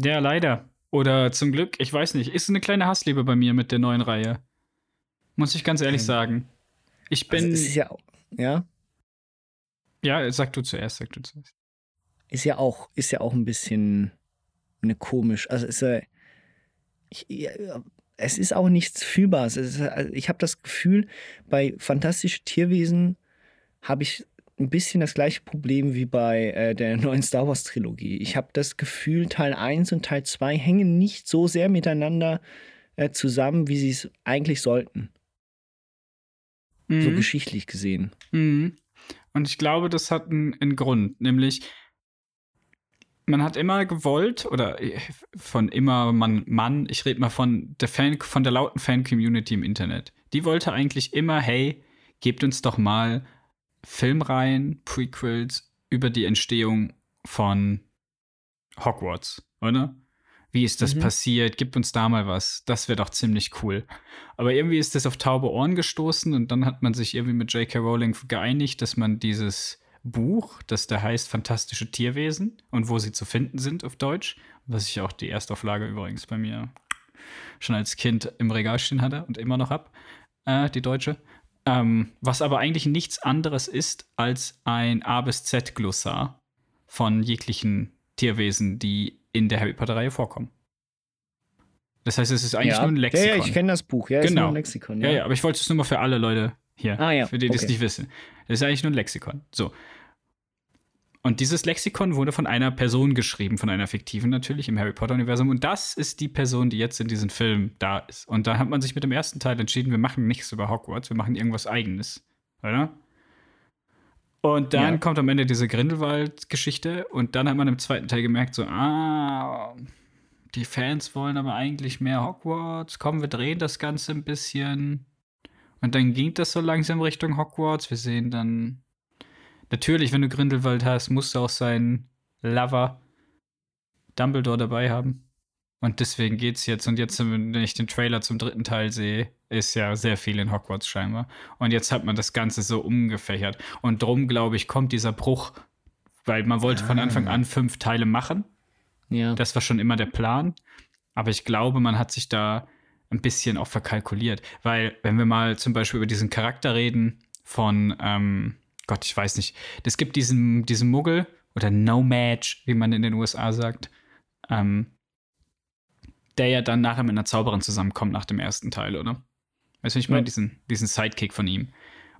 Speaker 2: Ja, leider. Oder zum Glück, ich weiß nicht. Ist eine kleine Hassliebe bei mir mit der neuen Reihe. Muss ich ganz ehrlich
Speaker 1: Ähm,
Speaker 2: sagen. Ich bin.
Speaker 1: Also ist ja, ja,
Speaker 2: ja, sag du zuerst, sag du zuerst.
Speaker 1: ist ja auch, ist ja auch ein bisschen eine komisch. Also ist ja, ich, ja, es ist auch nichts Fühlbares. Es ist, also ich habe das Gefühl, bei Fantastische Tierwesen habe ich ein bisschen das gleiche Problem wie bei äh, der neuen Star Wars Trilogie. Ich habe das Gefühl, Teil 1 und Teil 2 hängen nicht so sehr miteinander äh, zusammen, wie sie es eigentlich sollten. So
Speaker 2: Mhm.
Speaker 1: geschichtlich gesehen.
Speaker 2: Mhm. Und ich glaube, das hat einen, einen Grund, nämlich man hat immer gewollt, oder äh, von immer man, Mann, ich rede mal von der Fan, von der lauten Fan-Community im Internet. Die wollte eigentlich immer, hey, gebt uns doch mal Filmreihen, Prequels über die Entstehung von Hogwarts, oder? Wie ist das
Speaker 1: Mhm.
Speaker 2: passiert? Gib uns da mal was. Das wäre doch ziemlich cool. Aber irgendwie ist das auf taube Ohren gestoßen und dann hat man sich irgendwie mit J.K. Rowling geeinigt, dass man dieses Buch, das da heißt Fantastische Tierwesen und wo sie zu finden sind auf Deutsch, was ich auch die Erstauflage übrigens bei mir schon als Kind im Regal stehen hatte und immer noch hab, äh, die deutsche. Ähm, was aber eigentlich nichts anderes ist als ein A bis Z Glossar von jeglichen Tierwesen, die in der Harry Potter-Reihe vorkommen. Das heißt, es ist eigentlich
Speaker 1: ja.
Speaker 2: nur ein Lexikon.
Speaker 1: Ja, ja, ich kenne das Buch. Ja, ist
Speaker 2: genau.
Speaker 1: nur ein Lexikon.
Speaker 2: Ja. ja, aber ich wollte es nur mal für alle Leute hier,
Speaker 1: Ah, ja,
Speaker 2: für die, die es
Speaker 1: okay.
Speaker 2: nicht wissen. Das ist eigentlich nur ein Lexikon. So. Und dieses Lexikon wurde von einer Person geschrieben, von einer fiktiven natürlich im Harry Potter-Universum. Und das ist die Person, die jetzt in diesem Film da ist. Und da hat man sich mit dem ersten Teil entschieden, wir machen nichts über Hogwarts, wir machen irgendwas Eigenes. Oder? Und dann
Speaker 1: Ja.
Speaker 2: kommt am Ende diese Grindelwald-Geschichte. Und dann hat man im zweiten Teil gemerkt, so, ah, die Fans wollen aber eigentlich mehr Hogwarts. Komm, wir drehen das Ganze ein bisschen. Und dann ging das so langsam Richtung Hogwarts. Wir sehen dann. Natürlich, wenn du Grindelwald hast, musst du auch seinen Lover Dumbledore dabei haben. Und deswegen geht's jetzt. Und jetzt, wenn ich den Trailer zum dritten Teil sehe, ist ja sehr viel in Hogwarts scheinbar. Und jetzt hat man das Ganze so umgefächert. Und drum, glaube ich, kommt dieser Bruch, weil man wollte von Anfang an fünf Teile machen.
Speaker 1: Ja.
Speaker 2: Das war schon immer der Plan. Aber ich glaube, man hat sich da ein bisschen auch verkalkuliert. Weil, wenn wir mal zum Beispiel über diesen Charakter reden von, ähm, Gott, ich weiß nicht, es gibt diesen, diesen Muggel oder No-Match, wie man in den USA sagt, ähm, der ja dann nachher mit einer Zauberin zusammenkommt nach dem ersten Teil, oder? Weißt du, ich meine,
Speaker 1: Ja.
Speaker 2: diesen, diesen Sidekick von ihm.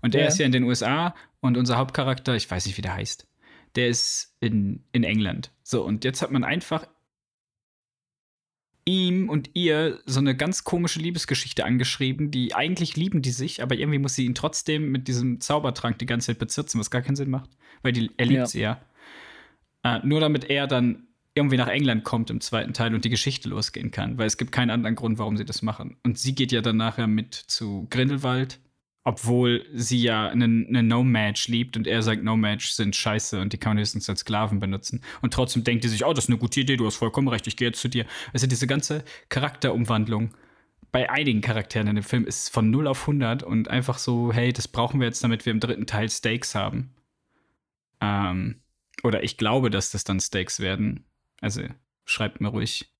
Speaker 2: Und der
Speaker 1: Ja.
Speaker 2: ist ja in den USA und unser Hauptcharakter, ich weiß nicht, wie der heißt, der ist in, in England. So, und jetzt hat man einfach ihm und ihr so eine ganz komische Liebesgeschichte angeschrieben, die eigentlich lieben die sich, aber irgendwie muss sie ihn trotzdem mit diesem Zaubertrank die ganze Zeit bezirzen, was gar keinen Sinn macht, weil die, er liebt
Speaker 1: Ja.
Speaker 2: sie ja. Äh, nur damit er dann irgendwie nach England kommt im zweiten Teil und die Geschichte losgehen kann, weil es gibt keinen anderen Grund, warum sie das machen. Und sie geht ja dann nachher mit zu Grindelwald, obwohl sie ja einen, einen No-Match liebt und er sagt, No-Match sind scheiße und die kann man höchstens als Sklaven benutzen. Und trotzdem denkt die sich, oh, das ist eine gute Idee, du hast vollkommen recht, ich gehe jetzt zu dir. Also diese ganze Charakterumwandlung bei einigen Charakteren in dem Film ist von 0 auf 100 und einfach so, hey, das brauchen wir jetzt, damit wir im dritten Teil Stakes haben. Ähm, oder ich glaube, dass das dann Stakes werden. Also schreibt mir ruhig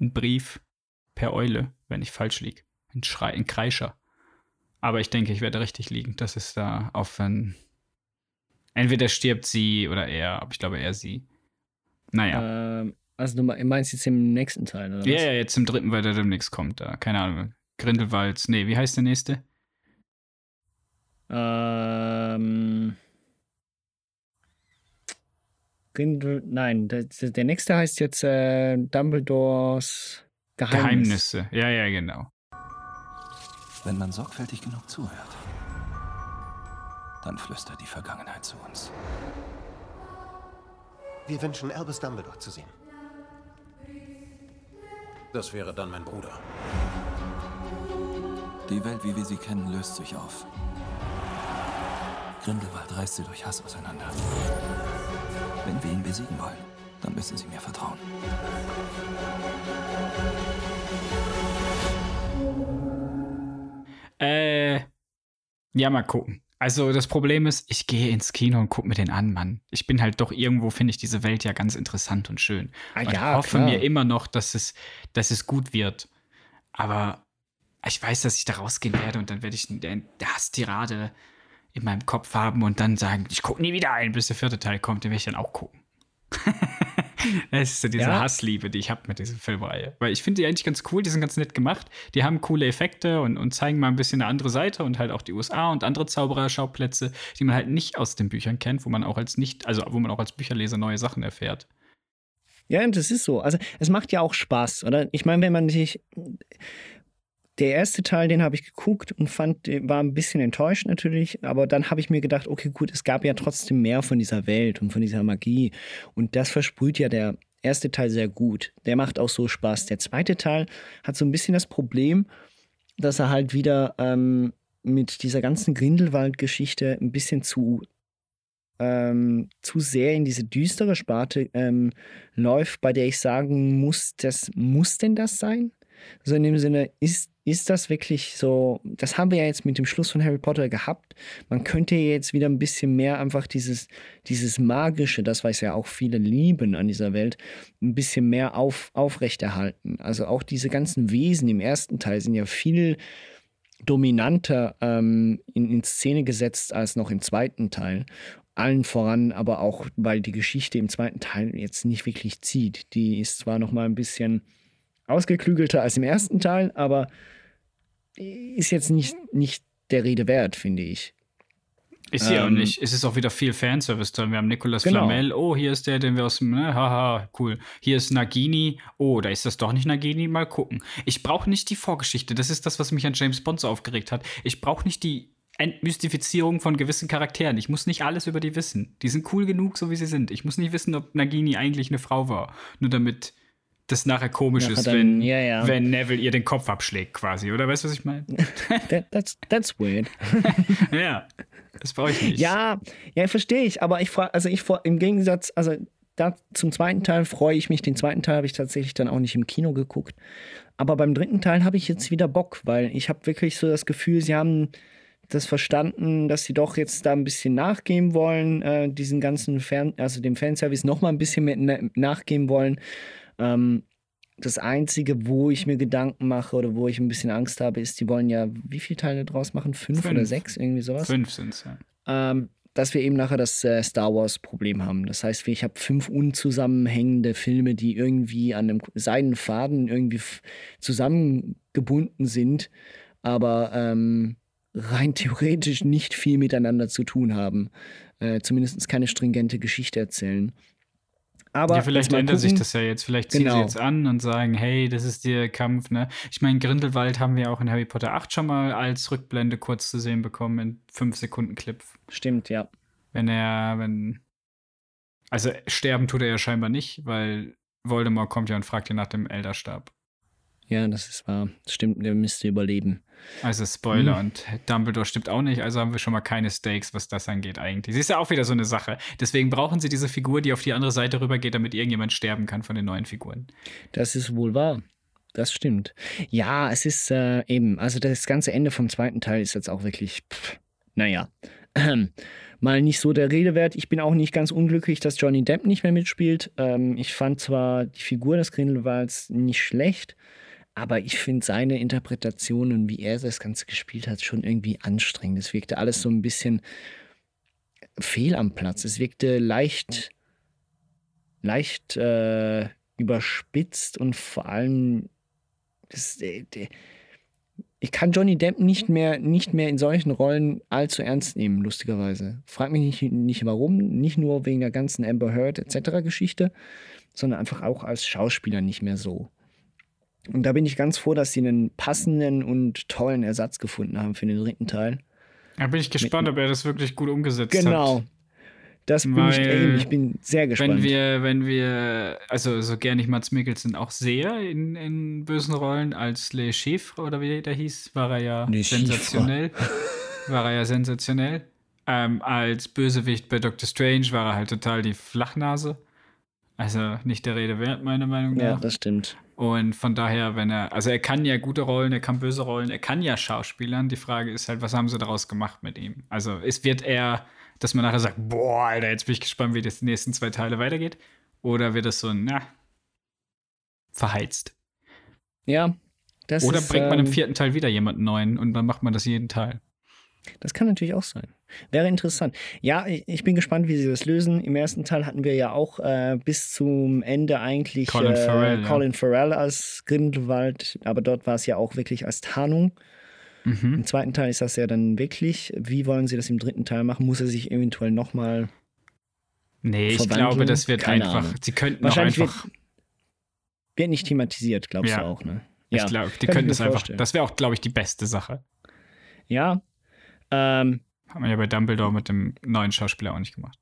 Speaker 2: einen Brief per Eule, wenn ich falsch liege. Ein ein Kreischer. Aber ich denke, ich werde richtig liegen. Das ist da auf ein. Entweder stirbt sie oder er, aber ich glaube eher sie. Naja.
Speaker 1: Ähm, also du me- meinst jetzt im nächsten Teil, oder?
Speaker 2: ja, ja, jetzt im dritten, weil der demnächst kommt. Da. Keine Ahnung. Grindelwalds. Nee, wie heißt der nächste?
Speaker 1: Ähm. Grindel, nein, der, der nächste heißt jetzt äh, Dumbledores Geheimnis.
Speaker 2: Geheimnisse. Ja, ja, genau.
Speaker 8: Wenn man sorgfältig genug zuhört, dann flüstert die Vergangenheit zu uns.
Speaker 9: Wir wünschen Albus Dumbledore zu sehen.
Speaker 6: Das wäre dann mein Bruder.
Speaker 8: Die Welt, wie wir sie kennen, löst sich auf. Grindelwald reißt sie durch Hass auseinander. Wenn wir ihn besiegen wollen, dann müssen sie mir vertrauen.
Speaker 2: Äh, ja, mal gucken. Also das Problem ist, ich gehe ins Kino und gucke mir den an, Mann. Ich bin halt doch irgendwo, finde ich diese Welt ja ganz interessant und schön.
Speaker 1: Ah,
Speaker 2: und
Speaker 1: ja,
Speaker 2: hoffe
Speaker 1: klar.
Speaker 2: mir immer noch, dass es, dass es gut wird. Aber ich weiß, dass ich da rausgehen werde und dann werde ich eine Hasstirade in meinem Kopf haben und dann sagen, ich gucke nie wieder ein, bis der vierte Teil kommt, den werde ich dann auch gucken. Das ist so diese
Speaker 1: Ja.
Speaker 2: Hassliebe, die ich habe mit dieser Filmreihe. Weil ich finde die eigentlich ganz cool, die sind ganz nett gemacht. Die haben coole Effekte und, und zeigen mal ein bisschen eine andere Seite und halt auch die USA und andere Zaubererschauplätze, die man halt nicht aus den Büchern kennt, wo man auch als nicht, also wo man auch als Bücherleser neue Sachen erfährt.
Speaker 1: Ja, und das ist so. Also es macht ja auch Spaß, oder? Ich meine, wenn man sich. Der erste Teil, den habe ich geguckt und fand, war ein bisschen enttäuscht natürlich, aber dann habe ich mir gedacht, okay, gut, es gab ja trotzdem mehr von dieser Welt und von dieser Magie. Und das versprüht ja der erste Teil sehr gut. Der macht auch so Spaß. Der zweite Teil hat so ein bisschen das Problem, dass er halt wieder ähm, mit dieser ganzen Grindelwald-Geschichte ein bisschen zu ähm, zu sehr in diese düstere Sparte ähm, läuft, bei der ich sagen muss, das muss denn das sein? So in dem Sinne, ist, ist das wirklich so, das haben wir ja jetzt mit dem Schluss von Harry Potter gehabt. Man könnte jetzt wieder ein bisschen mehr einfach dieses, dieses Magische, das was ja auch viele lieben an dieser Welt, ein bisschen mehr auf, aufrechterhalten. Also auch diese ganzen Wesen im ersten Teil sind ja viel dominanter ähm, in, in Szene gesetzt als noch im zweiten Teil. Allen voran, aber auch, weil die Geschichte im zweiten Teil jetzt nicht wirklich zieht. Die ist zwar noch mal ein bisschen ausgeklügelter als im ersten Teil, aber ist jetzt nicht, nicht der Rede wert, finde ich.
Speaker 2: Ist sie ähm, auch nicht. Es ist auch wieder viel Fanservice drin. Wir haben Nicolas genau. Flamel. Oh, hier ist der, den wir aus dem, ne, haha, cool. Hier ist Nagini. Oh, da ist das doch nicht Nagini. Mal gucken. Ich brauche nicht die Vorgeschichte. Das ist das, was mich an James Bond so aufgeregt hat. Ich brauche nicht die Entmystifizierung von gewissen Charakteren. Ich muss nicht alles über die wissen. Die sind cool genug, so wie sie sind. Ich muss nicht wissen, ob Nagini eigentlich eine Frau war. Nur damit das nachher komisch nachher ist, dann, wenn, ja, ja. wenn Neville ihr den Kopf abschlägt, quasi, oder? Weißt du, was ich meine?
Speaker 1: that, that's, that's weird.
Speaker 2: ja, das brauche ich nicht.
Speaker 1: Ja, ja, verstehe ich, aber ich frage, also ich im Gegensatz, also da zum zweiten Teil freue ich mich. Den zweiten Teil habe ich tatsächlich dann auch nicht im Kino geguckt. Aber beim dritten Teil habe ich jetzt wieder Bock, weil ich habe wirklich so das Gefühl, sie haben das verstanden, dass sie doch jetzt da ein bisschen nachgeben wollen, äh, diesen ganzen Fan, also dem Fanservice noch mal ein bisschen mehr nachgeben wollen. Ähm, das Einzige, wo ich mir Gedanken mache oder wo ich ein bisschen Angst habe, ist, die wollen ja, wie viele Teile draus machen? Fünf, Fünf. oder sechs, irgendwie sowas?
Speaker 2: Fünf sind es, ja.
Speaker 1: Ähm, dass wir eben nachher das äh, Star Wars-Problem haben. Das heißt, ich habe fünf unzusammenhängende Filme, die irgendwie an einem Seidenfaden irgendwie zusammengebunden sind, aber ähm, rein theoretisch nicht viel miteinander zu tun haben. Äh, Zumindest keine stringente Geschichte erzählen. Aber
Speaker 2: ja, vielleicht ändert gucken. sich das ja jetzt. Vielleicht ziehen genau. sie jetzt an und sagen, hey, das ist der Kampf, ne? Ich meine, Grindelwald haben wir auch in Harry Potter 8 schon mal als Rückblende kurz zu sehen bekommen in 5 Sekunden Clip.
Speaker 1: Stimmt, ja.
Speaker 2: Wenn er, wenn. Also sterben tut er ja scheinbar nicht, weil Voldemort kommt ja und fragt ihn nach dem Elderstab.
Speaker 1: Ja, das ist wahr. Das stimmt, der müsste überleben.
Speaker 2: Also Spoiler mhm. und Dumbledore stimmt auch nicht, also haben wir schon mal keine Stakes, was das angeht eigentlich. Sie ist ja auch wieder so eine Sache. Deswegen brauchen sie diese Figur, die auf die andere Seite rübergeht, damit irgendjemand sterben kann von den neuen Figuren.
Speaker 1: Das ist wohl wahr. Das stimmt. Ja, es ist äh, eben, also das ganze Ende vom zweiten Teil ist jetzt auch wirklich, pff, naja, mal nicht so der Rede wert. Ich bin auch nicht ganz unglücklich, dass Johnny Depp nicht mehr mitspielt. Ähm, ich fand zwar die Figur des Grindelwalds nicht schlecht, aber ich finde seine Interpretation und wie er das Ganze gespielt hat, schon irgendwie anstrengend. Es wirkte alles so ein bisschen fehl am Platz. Es wirkte leicht, leicht äh, überspitzt und vor allem das, äh, ich kann Johnny Depp nicht mehr, nicht mehr in solchen Rollen allzu ernst nehmen, lustigerweise. Frag mich nicht, nicht warum, nicht nur wegen der ganzen Amber Heard etc. Geschichte, sondern einfach auch als Schauspieler nicht mehr so. Und da bin ich ganz froh, dass sie einen passenden und tollen Ersatz gefunden haben für den dritten Teil.
Speaker 2: Da bin ich gespannt, Mit, ob er das wirklich gut umgesetzt
Speaker 1: genau. hat. Genau. Das bin Weil, ich, ey, ich bin sehr gespannt.
Speaker 2: Wenn wir, wenn wir, also so gerne ich Mats Mikkelsen auch sehe in, in bösen Rollen, als Le Chiffre oder wie der hieß, war er ja Le sensationell. war er ja sensationell. Ähm, als Bösewicht bei Doctor Strange war er halt total die Flachnase. Also nicht der Rede wert, meiner Meinung nach.
Speaker 1: Ja, das stimmt.
Speaker 2: Und von daher, wenn er, also er kann ja gute Rollen, er kann böse Rollen, er kann ja Schauspielern. Die Frage ist halt, was haben sie daraus gemacht mit ihm? Also es wird er, dass man nachher sagt, boah, Alter, jetzt bin ich gespannt, wie das die nächsten zwei Teile weitergeht. Oder wird es so, na, verheizt.
Speaker 1: Ja,
Speaker 2: das Oder ist, bringt man im ähm, vierten Teil wieder jemanden neuen und dann macht man das jeden Teil.
Speaker 1: Das kann natürlich auch sein. Wäre interessant. Ja, ich bin gespannt, wie sie das lösen. Im ersten Teil hatten wir ja auch äh, bis zum Ende eigentlich
Speaker 2: Colin, äh, Farrell,
Speaker 1: Colin ja. Farrell als Grindelwald, aber dort war es ja auch wirklich als Tarnung. Mhm. Im zweiten Teil ist das ja dann wirklich. Wie wollen sie das im dritten Teil machen? Muss er sich eventuell nochmal.
Speaker 2: Nee, ich glaube, das wird Keine einfach. Ahnung. Sie könnten Wahrscheinlich einfach.
Speaker 1: Wird, wird nicht thematisiert, glaubst ja. du auch, ne?
Speaker 2: Ja, ich glaube, die könnten das einfach. Das wäre auch, glaube ich, die beste Sache.
Speaker 1: Ja, ähm,
Speaker 2: Hat man ja bei Dumbledore mit dem neuen Schauspieler auch nicht gemacht.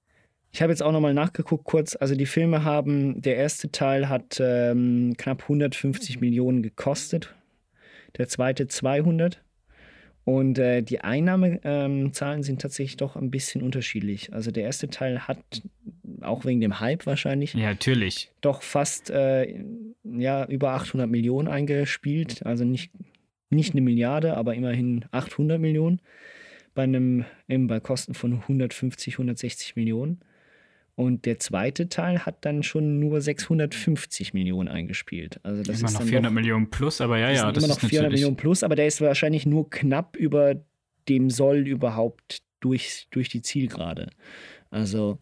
Speaker 1: Ich habe jetzt auch nochmal nachgeguckt kurz. Also die Filme haben, der erste Teil hat ähm, knapp 150 Millionen gekostet, der zweite 200 Und äh, die Einnahmezahlen sind tatsächlich doch ein bisschen unterschiedlich. Also der erste Teil hat, auch wegen dem Hype wahrscheinlich,
Speaker 2: Ja, natürlich.
Speaker 1: doch fast äh, ja, über 800 Millionen eingespielt. Also nicht, nicht eine Milliarde, aber immerhin 800 Millionen. Bei einem, eben bei Kosten von 150, 160 Millionen. Und der zweite Teil hat dann schon nur 650 Millionen eingespielt. Also das
Speaker 2: immer
Speaker 1: ist
Speaker 2: noch
Speaker 1: dann
Speaker 2: 400
Speaker 1: doch,
Speaker 2: Millionen plus, aber ja,
Speaker 1: das
Speaker 2: ja, das
Speaker 1: immer
Speaker 2: ist
Speaker 1: noch 400
Speaker 2: natürlich.
Speaker 1: Millionen plus, aber der ist wahrscheinlich nur knapp über dem Soll überhaupt durch, durch die Zielgerade. Also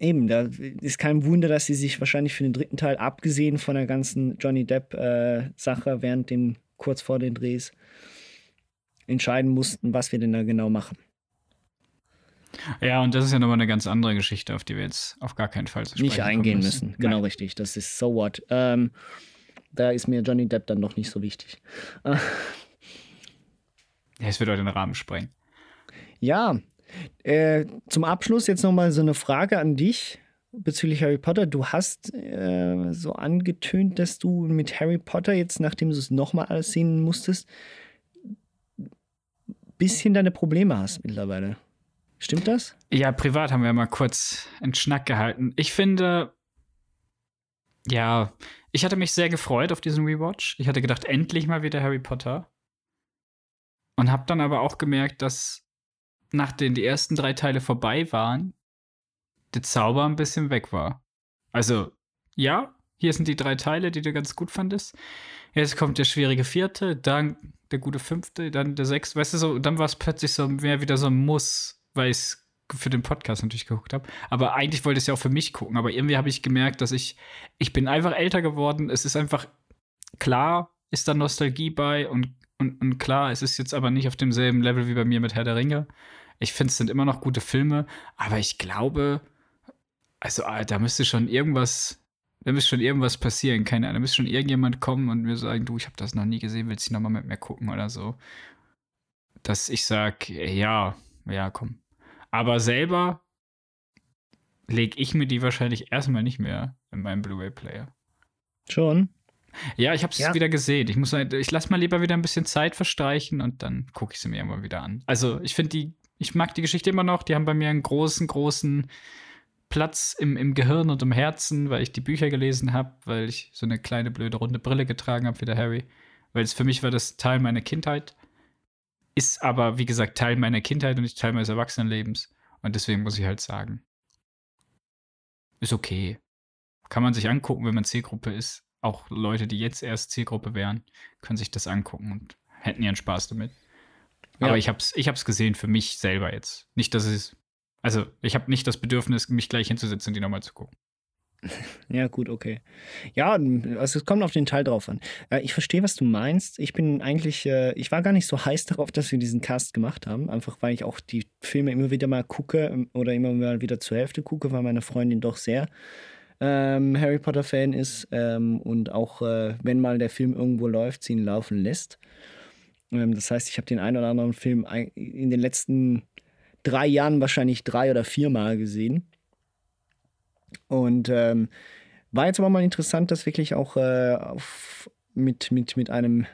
Speaker 1: eben, da ist kein Wunder, dass sie sich wahrscheinlich für den dritten Teil, abgesehen von der ganzen Johnny Depp-Sache während dem, kurz vor den Drehs, entscheiden mussten, was wir denn da genau machen.
Speaker 2: Ja, und das ist ja nochmal eine ganz andere Geschichte, auf die wir jetzt auf gar keinen Fall zu sprechen
Speaker 1: Nicht eingehen müssen. Genau
Speaker 2: Nein.
Speaker 1: richtig. Das ist so what. Ähm, da ist mir Johnny Depp dann noch nicht so wichtig.
Speaker 2: Ja, es wird heute den Rahmen sprengen.
Speaker 1: Ja, äh, zum Abschluss jetzt nochmal so eine Frage an dich bezüglich Harry Potter. Du hast äh, so angetönt, dass du mit Harry Potter jetzt, nachdem du es nochmal alles sehen musstest, bisschen deine Probleme hast mittlerweile. Stimmt das?
Speaker 2: Ja, privat haben wir mal kurz einen Schnack gehalten. Ich finde, ja, ich hatte mich sehr gefreut auf diesen Rewatch. Ich hatte gedacht, endlich mal wieder Harry Potter. Und habe dann aber auch gemerkt, dass nachdem die ersten drei Teile vorbei waren, der Zauber ein bisschen weg war. Also, ja, hier sind die drei Teile, die du ganz gut fandest. Jetzt kommt der schwierige vierte, dann der gute fünfte, dann der sechste. Weißt du, so, dann war es plötzlich so mehr wieder so ein Muss, weil ich es für den Podcast natürlich geguckt habe. Aber eigentlich wollte ich es ja auch für mich gucken. Aber irgendwie habe ich gemerkt, dass ich, ich bin einfach älter geworden. Es ist einfach, klar ist da Nostalgie bei und, und, und klar, es ist jetzt aber nicht auf demselben Level wie bei mir mit Herr der Ringe. Ich finde, es sind immer noch gute Filme, aber ich glaube, also ah, da müsste schon irgendwas, da müsste schon irgendwas passieren, keine Ahnung, da müsste schon irgendjemand kommen und mir sagen, du, ich habe das noch nie gesehen, willst du noch mal mit mir gucken oder so. Dass ich sag, ja, ja, komm. Aber selber lege ich mir die wahrscheinlich erstmal nicht mehr in meinem Blu-ray-Player.
Speaker 1: Schon.
Speaker 2: Ja, ich habe es
Speaker 1: Ja.
Speaker 2: wieder gesehen. Ich muss, halt- ich lasse mal lieber wieder ein bisschen Zeit verstreichen und dann gucke ich sie mir irgendwann wieder an. Also ich finde die, ich mag die Geschichte immer noch. Die haben bei mir einen großen, großen Platz im, im Gehirn und im Herzen, weil ich die Bücher gelesen habe, weil ich so eine kleine blöde runde Brille getragen habe wie der Harry. Weil es für mich war das Teil meiner Kindheit. Ist aber, wie gesagt, Teil meiner Kindheit und nicht Teil meines Erwachsenenlebens. Und deswegen muss ich halt sagen, ist okay. Kann man sich angucken, wenn man Zielgruppe ist. Auch Leute, die jetzt erst Zielgruppe wären, können sich das angucken und hätten ihren Spaß damit.
Speaker 1: Ja.
Speaker 2: Aber ich hab's, ich hab's gesehen für mich selber jetzt. Nicht, dass es. Also, ich habe nicht das Bedürfnis, mich gleich hinzusetzen und die nochmal zu gucken.
Speaker 1: Ja, gut, okay. Ja, also es kommt auf den Teil drauf an. Äh, Ich verstehe, was du meinst. Ich bin eigentlich, äh, ich war gar nicht so heiß darauf, dass wir diesen Cast gemacht haben. Einfach weil ich auch die Filme immer wieder mal gucke ähm, oder immer mal wieder zur Hälfte gucke, weil meine Freundin doch sehr ähm, Harry Potter-Fan ist ähm, und auch, äh, wenn mal der Film irgendwo läuft, sie ihn laufen lässt. Ähm, das heißt, ich habe den einen oder anderen Film in den letzten drei Jahren wahrscheinlich drei oder viermal gesehen. Und ähm, war jetzt aber mal interessant, das wirklich auch äh, auf, mit, mit, mit einem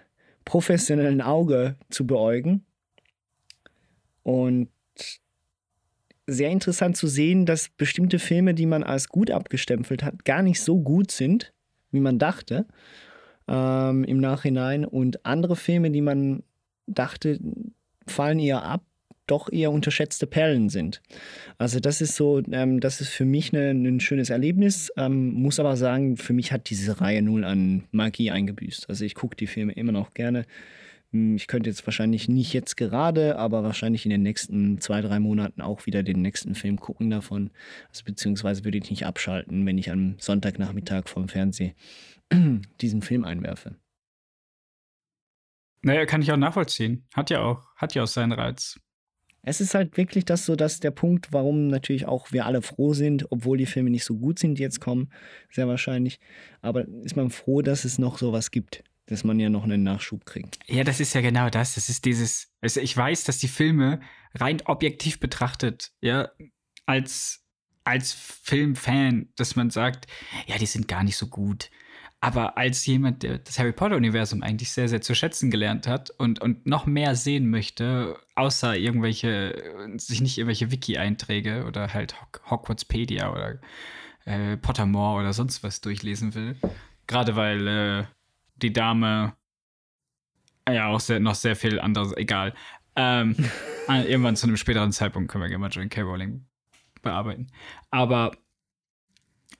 Speaker 1: professionellen Auge zu beäugen. Und sehr interessant zu sehen, dass bestimmte Filme, die man als gut abgestempelt hat, gar nicht so gut sind, wie man dachte ähm, im Nachhinein. Und andere Filme, die man dachte, fallen eher ab, doch eher unterschätzte Perlen sind. Also das ist so, ähm, das ist für mich ne- ein schönes Erlebnis. Ähm, muss aber sagen, für mich hat diese Reihe null an Magie eingebüßt. Also ich gucke die Filme immer noch gerne. Hm, Ich könnte jetzt wahrscheinlich nicht jetzt gerade, aber wahrscheinlich in den nächsten zwei, drei Monaten auch wieder den nächsten Film gucken davon. Also beziehungsweise würde ich nicht abschalten, wenn ich am Sonntagnachmittag vom Fernsehen diesen Film einwerfe.
Speaker 2: Naja, kann ich auch nachvollziehen. Hat ja auch, hat ja auch seinen Reiz.
Speaker 1: Es ist halt wirklich das so, dass der Punkt, warum natürlich auch wir alle froh sind, obwohl die Filme nicht so gut sind, die jetzt kommen, sehr wahrscheinlich. Aber ist man froh, dass es noch sowas gibt, dass man ja noch einen Nachschub kriegt.
Speaker 2: Ja, das ist ja genau das. Das ist dieses. Also ich weiß, dass die Filme rein objektiv betrachtet, ja, als als Filmfan, dass man sagt, ja, die sind gar nicht so gut. Aber als jemand, der das Harry Potter-Universum eigentlich sehr, sehr zu schätzen gelernt hat und, und noch mehr sehen möchte, außer irgendwelche, sich nicht irgendwelche Wiki-Einträge oder halt Hogwartspedia oder äh, Pottermore oder sonst was durchlesen will. Gerade weil äh, die Dame ja auch sehr, noch sehr viel anderes, egal. Ähm, irgendwann zu einem späteren Zeitpunkt können wir gerne mal Joan K. Rowling bearbeiten. Aber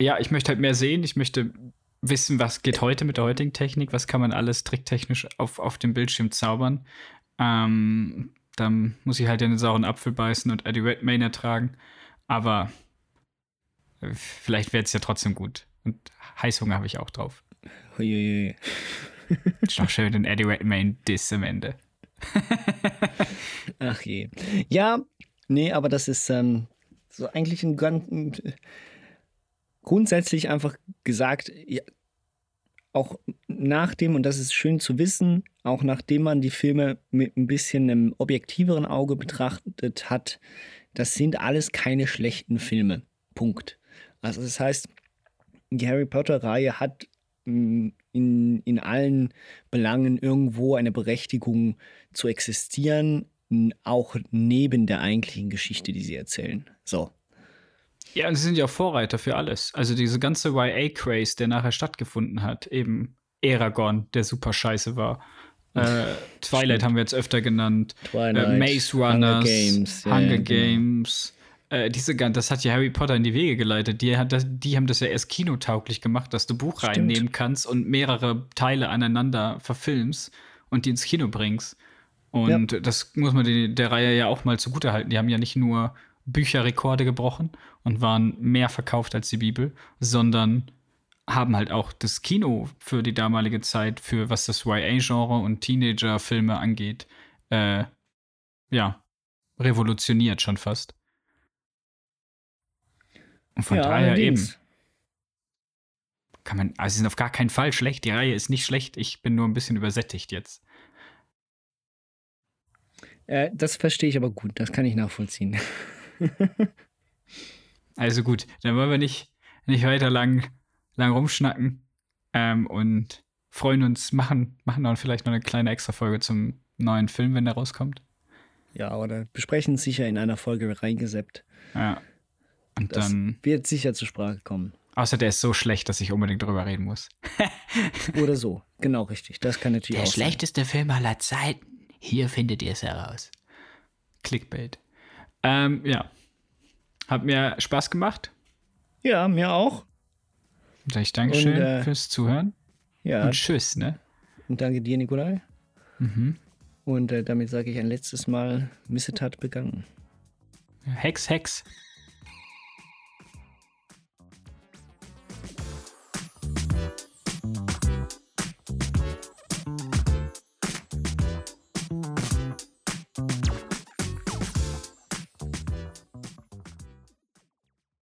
Speaker 2: ja, ich möchte halt mehr sehen. Ich möchte wissen, was geht heute mit der heutigen Technik, was kann man alles tricktechnisch auf, auf dem Bildschirm zaubern. Ähm, dann muss ich halt in den sauren Apfel beißen und Eddie Redmayne ertragen. Aber äh, vielleicht wird es ja trotzdem gut. Und Heißhunger habe ich auch drauf.
Speaker 1: Huiuiui.
Speaker 2: Ist doch schön, den Eddie Redmayne-Diss am Ende.
Speaker 1: Ach je. Ja, nee, aber das ist ähm, so eigentlich ein ganz grundsätzlich einfach gesagt, ja, auch nachdem, und das ist schön zu wissen, auch nachdem man die Filme mit ein bisschen einem objektiveren Auge betrachtet hat, das sind alles keine schlechten Filme. Punkt. Also das heißt, die Harry Potter-Reihe hat mm, in, in allen Belangen irgendwo eine Berechtigung zu existieren, auch neben der eigentlichen Geschichte, die sie erzählen. So.
Speaker 2: Ja, und sie sind ja auch Vorreiter für alles. Also diese ganze YA-Craze, der nachher stattgefunden hat, eben Aragorn, der super scheiße war. Äh, Twilight haben wir jetzt öfter genannt.
Speaker 1: Twilight,
Speaker 2: äh, Maze Runners,
Speaker 1: Hunger Games. ja,
Speaker 2: Hunger
Speaker 1: genau.
Speaker 2: Games. Äh, diese, das hat ja Harry Potter in die Wege geleitet. Die, hat das, die haben das ja erst kinotauglich gemacht, dass du Buchreihen
Speaker 1: Stimmt.
Speaker 2: nehmen kannst und mehrere Teile aneinander verfilmst und die ins Kino bringst. Und das muss man die, der Reihe ja auch mal zugutehalten. Die haben ja nicht nur Bücherrekorde gebrochen und waren mehr verkauft als die Bibel, sondern haben halt auch das Kino für die damalige Zeit, für was das YA-Genre und Teenager-Filme angeht, äh, ja, revolutioniert schon fast. Und von
Speaker 1: Ja,
Speaker 2: daher eben. Kann man, also sie sind auf gar keinen Fall schlecht. Die Reihe ist nicht schlecht. Ich bin nur ein bisschen übersättigt jetzt.
Speaker 1: Äh, das verstehe ich aber gut, das kann ich nachvollziehen.
Speaker 2: Also gut, dann wollen wir nicht, nicht weiter lang, lang rumschnacken ähm, und freuen uns, machen, machen dann vielleicht noch eine kleine Extra-Folge zum neuen Film, wenn der rauskommt.
Speaker 1: Ja, oder besprechen es sicher in einer Folge reingeseppt.
Speaker 2: Ja. Und
Speaker 1: Das
Speaker 2: dann,
Speaker 1: wird sicher zur Sprache kommen.
Speaker 2: außer der ist so schlecht, dass ich unbedingt drüber reden muss.
Speaker 1: Oder so. Genau richtig. Das kann natürlich
Speaker 2: Der schlechteste Film aller Zeiten. Hier findet ihr es heraus. Clickbait. Ähm, ja. Hat mir Spaß gemacht.
Speaker 1: Ja, mir auch.
Speaker 2: Sag ich Dankeschön
Speaker 1: Und, äh,
Speaker 2: fürs Zuhören.
Speaker 1: Ja.
Speaker 2: Und tschüss, ne?
Speaker 1: Und danke dir, Nikolai.
Speaker 2: Mhm.
Speaker 1: Und äh, damit sage ich ein letztes Mal Missetat begangen.
Speaker 2: Hex, Hex.